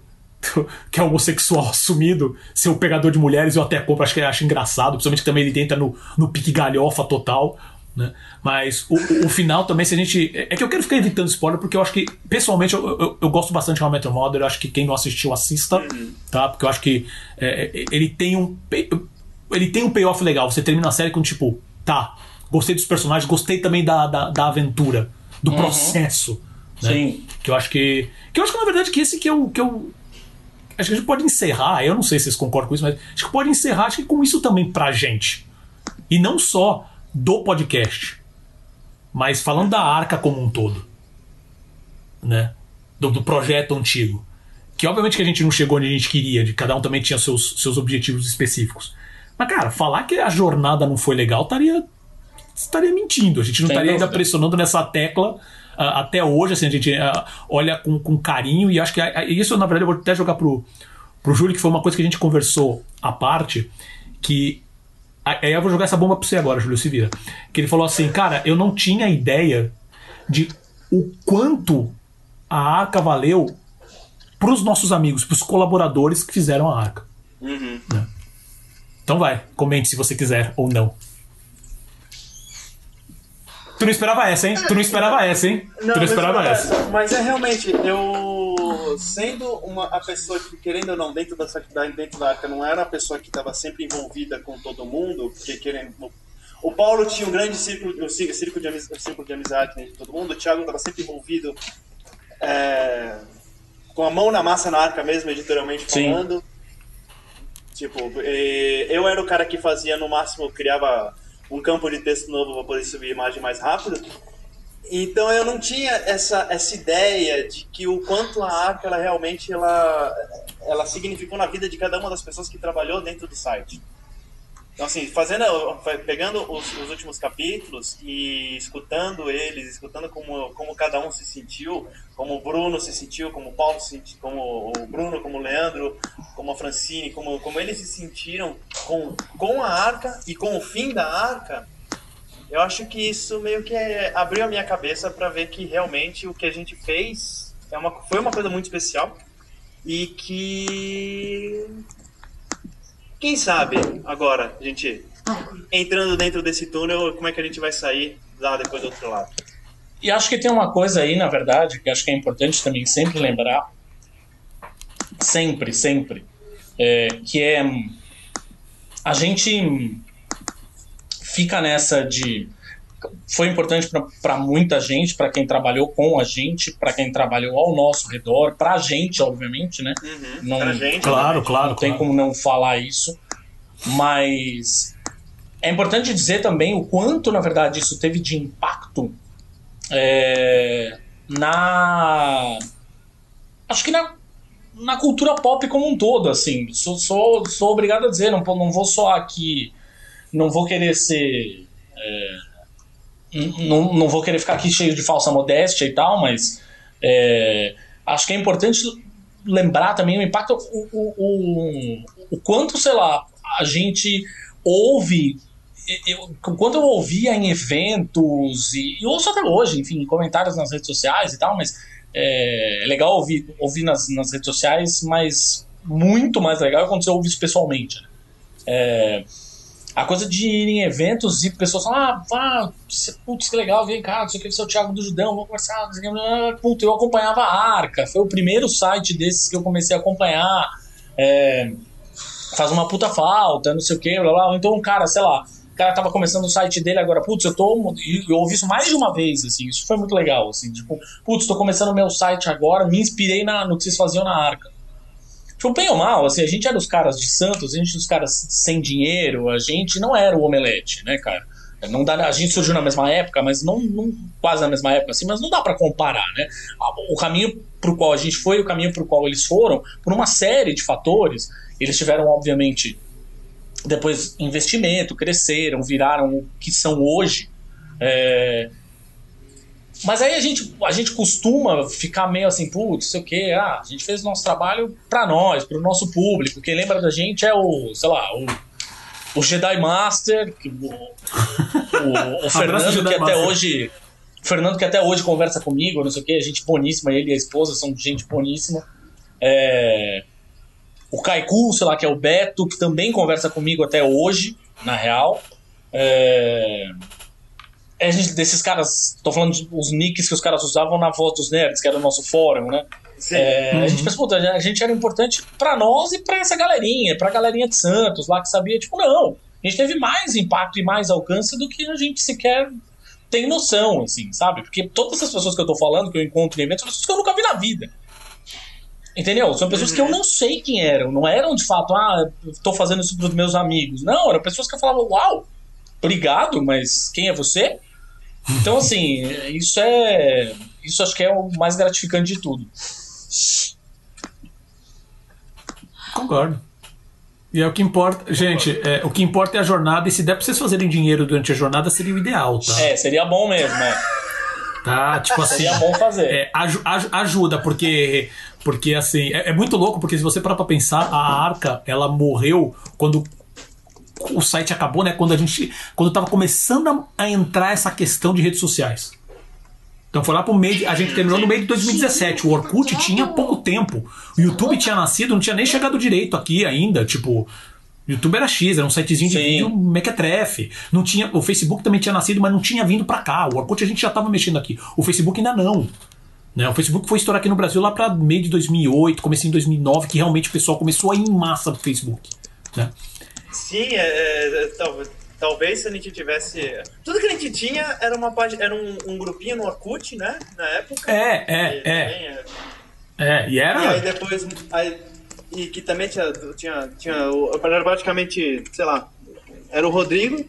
que é homossexual assumido, ser o pegador de mulheres, eu até compro, acho que ele acha engraçado, principalmente que também ele tenta no, no pique galhofa total. Né? Mas o, o, final também, se a gente. É que eu quero ficar evitando spoiler, porque eu acho que, pessoalmente, eu, eu, eu gosto bastante de How I Met Your Mother. Eu acho que quem não assistiu, assista. Tá? Porque eu acho que é, é ele tem um. Ele tem um payoff legal. Você termina a série com tipo, tá, gostei dos personagens, gostei também da, da, da aventura, do uhum. processo. Né? Sim. Que eu acho que. Que eu acho que, na verdade, que esse que eu, que eu acho que a gente pode encerrar, eu não sei se vocês concordam com isso, mas acho que pode encerrar acho que com isso também pra gente. E não só do podcast, mas falando da arca como um todo. Né? Do, do, projeto antigo. Que obviamente que a gente não chegou onde a gente queria, de cada um também tinha seus, seus objetivos específicos. Mas, cara, falar que a jornada não foi legal estaria, estaria mentindo. A gente não Sem estaria dúvida. ainda pressionando nessa tecla até hoje. Assim, a gente uh, olha com, com carinho e acho que isso, na verdade, eu vou até jogar pro, pro Júlio, que foi uma coisa que a gente conversou à parte, que Aí eu vou jogar essa bomba pra você agora, Júlio, se vira. Que ele falou assim, cara, eu não tinha ideia de o quanto a arca valeu pros nossos amigos, pros colaboradores que fizeram a arca. Uhum. Né? Então vai, comente se você quiser ou não. Tu não esperava essa, hein? Tu não esperava essa, hein? Não, tu não esperava essa. Mas é realmente, eu sendo uma a pessoa que, querendo ou não, dentro da, dentro da arca, não era a pessoa que estava sempre envolvida com todo mundo, porque querendo. O Paulo tinha um grande círculo, um círculo, de, amizade, um círculo de amizade dentro de todo mundo, o Thiago estava sempre envolvido é, com a mão na massa na arca mesmo, editorialmente falando. Sim. Tipo, eu era o cara que fazia, no máximo, criava um campo de texto novo para poder subir imagem mais rápido. Então eu não tinha essa, essa ideia de que o quanto a arca ela realmente ela, ela significou na vida de cada uma das pessoas que trabalhou dentro do site. Então, assim, fazendo, pegando os, os, últimos capítulos e escutando eles, escutando como, como cada um se sentiu, como o Bruno se sentiu, como o Paulo se sentiu, como o Bruno, como o Leandro, como a Francine, como, como eles se sentiram com, com a arca e com o fim da arca, eu acho que isso meio que é, abriu a minha cabeça para ver que realmente o que a gente fez é uma, foi uma coisa muito especial e que quem sabe agora, a gente entrando dentro desse túnel, como é que a gente vai sair lá depois do outro lado? E acho que tem uma coisa aí, na verdade, que acho que é importante também sempre lembrar, sempre, sempre, é, que é a gente fica nessa de foi importante para muita gente, para quem trabalhou com a gente, para quem trabalhou ao nosso redor, para a gente, obviamente, né? Uhum, não, gente, claro, claro. Não tem claro. como não falar isso, mas é importante dizer também o quanto, na verdade, isso teve de impacto é, na. Acho que na, na cultura pop como um todo, assim. Sou, sou, sou obrigado a dizer, não, não vou só aqui. Não vou querer ser. É, não, não vou querer ficar aqui cheio de falsa modéstia e tal, mas é, acho que é importante lembrar também o impacto, o, o, o, o quanto, sei lá, a gente ouve eu, quando eu ouvia em eventos, e, e ouço até hoje, enfim, comentários nas redes sociais e tal, mas é, é, legal ouvir, ouvir nas, nas redes sociais, mas muito mais legal é quando você ouve isso pessoalmente. Né? É, a coisa de ir em eventos e pessoas falam, ah, vá, putz, que legal, vem cá, não sei o que, você é o Thiago do Judão, vou conversar, não sei o que. Eu acompanhava a Arca, foi o primeiro site desses que eu comecei a acompanhar, é, faz uma puta falta, não sei o que, blá blá. Então, um cara, sei lá, o cara tava começando o site dele agora, putz, eu tô. Eu ouvi isso mais de uma vez, assim, isso foi muito legal, assim, tipo, putz, tô começando o meu site agora, me inspirei na, no que vocês faziam na Arca. Tipo, bem ou mal, assim, a gente era os caras de Santos, a gente era os caras sem dinheiro, a gente não era o omelete, né, cara? Não dá, a gente surgiu na mesma época, mas não, não quase na mesma época, assim, mas não dá para comparar, né? O caminho pro qual a gente foi, o caminho pro qual eles foram, por uma série de fatores, eles tiveram, obviamente, depois investimento, cresceram, viraram o que são hoje. É... Mas aí a gente, a gente costuma ficar meio assim, putz, sei o quê, ah, a gente fez o nosso trabalho para nós, para o nosso público. Quem lembra da gente é o, sei lá, o, o Jedi Master, o, o, o Fernando, que até hoje. Fernando que até hoje conversa comigo, não sei o quê, gente boníssima, ele e a esposa são gente boníssima. É, o Kaiku, sei lá, que é o Beto, que também conversa comigo até hoje, na real. É... É gente, desses caras, tô falando dos nicks que os caras usavam na voz dos nerds, que era o nosso fórum, né? É, uhum. A gente pensou, a gente era importante para nós e para essa galerinha, pra galerinha de Santos lá que sabia, tipo, não, a gente teve mais impacto e mais alcance do que a gente sequer tem noção, assim, sabe? Porque todas as pessoas que eu tô falando, que eu encontro em eventos, são pessoas que eu nunca vi na vida. Entendeu? São pessoas uhum. que eu uhum. não sei quem eram. Não eram de fato, ah, estou fazendo isso para os meus amigos. Não, eram pessoas que eu falava, uau, obrigado, mas quem é você? Então, assim, isso é. Isso acho que é o mais gratificante de tudo. Concordo. E é o que importa, gente, é, o que importa é a jornada, e se der pra vocês fazerem dinheiro durante a jornada, seria o ideal, tá? É, seria bom mesmo, né? Tá, tipo assim. Seria bom fazer. É, aj ajuda, porque porque, assim, é, é muito louco, porque se você parar pra pensar, a Arca, ela morreu quando o site acabou, né? Quando a gente. Quando tava começando a, entrar essa questão de redes sociais. Então foi lá pro meio. A gente terminou no meio de 2017. O Orkut tinha pouco tempo. O YouTube tinha nascido, não tinha nem chegado direito aqui ainda. Tipo. O YouTube era X, era um sitezinho de vídeo mequetrefe. Não tinha, o Facebook também tinha nascido, mas não tinha vindo para cá. O Orkut a gente já tava mexendo aqui. O Facebook ainda não. Né? O Facebook foi estourar aqui no Brasil lá para meio de 2008, comecei em 2009, que realmente o pessoal começou a ir em massa pro Facebook. Né? Sim, é, é, é talvez, talvez se a gente tivesse. Tudo que a gente tinha era uma página, era um, um grupinho no Orkut, né? Na época. É, é, é. é. É, e era. E aí depois. Aí, e que também tinha. tinha, tinha era praticamente, sei lá. Era o Rodrigo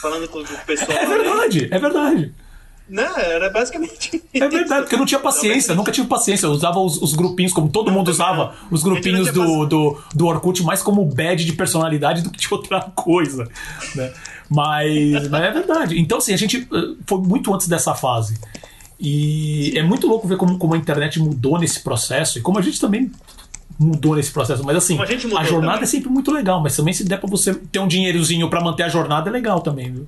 falando com o pessoal. É verdade, ali. é verdade. Não, era basicamente. É verdade, porque eu não tinha paciência, nunca tive paciência. Eu usava os, os grupinhos, como todo mundo usava, os grupinhos do, do, do Orkut, mais como badge de personalidade do que de outra coisa. Né? Mas, mas é verdade. Então, assim, a gente eh, foi muito antes dessa fase. E é muito louco ver como, como a internet mudou nesse processo e como a gente também mudou nesse processo. Mas assim, a, a, jornada também. é sempre muito legal, mas também se der pra você ter um dinheirozinho para manter a jornada, é legal também, viu?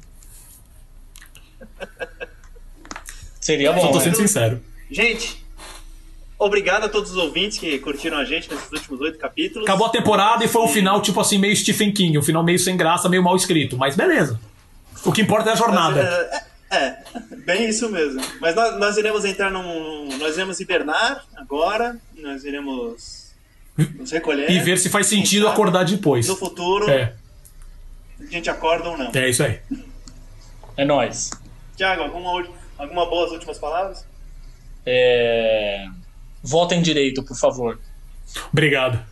Seria bom. Só tô sendo né? sincero. Gente, obrigado a todos os ouvintes que curtiram a gente nesses últimos oito capítulos. Acabou a temporada e foi um final, tipo assim, meio Stephen King, um final meio sem graça, meio mal escrito. Mas beleza. O que importa é a jornada. Mas, é, é, bem isso mesmo. Mas nós, nós iremos entrar num. Nós iremos hibernar agora. Nós iremos nos recolher. E ver se faz sentido acordar depois. No futuro. É. A gente acorda ou não. É isso aí. É nóis. Tiago, alguma última. Alguma boas últimas palavras? É... Votem direito, por favor. Obrigado.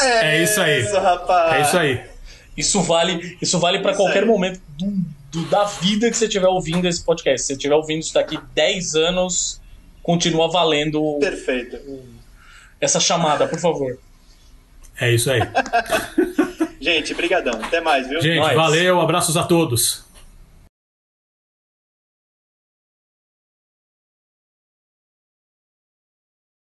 É, é isso aí. Isso, rapaz. É isso aí. Isso vale, isso vale para qualquer aí. momento do, do, da vida que você estiver ouvindo esse podcast. Se você estiver ouvindo isso daqui 10 anos, continua valendo. Perfeito. Essa chamada, por favor. É isso aí. Gente, brigadão. Até mais, viu? Gente, Nós. valeu. Abraços a todos.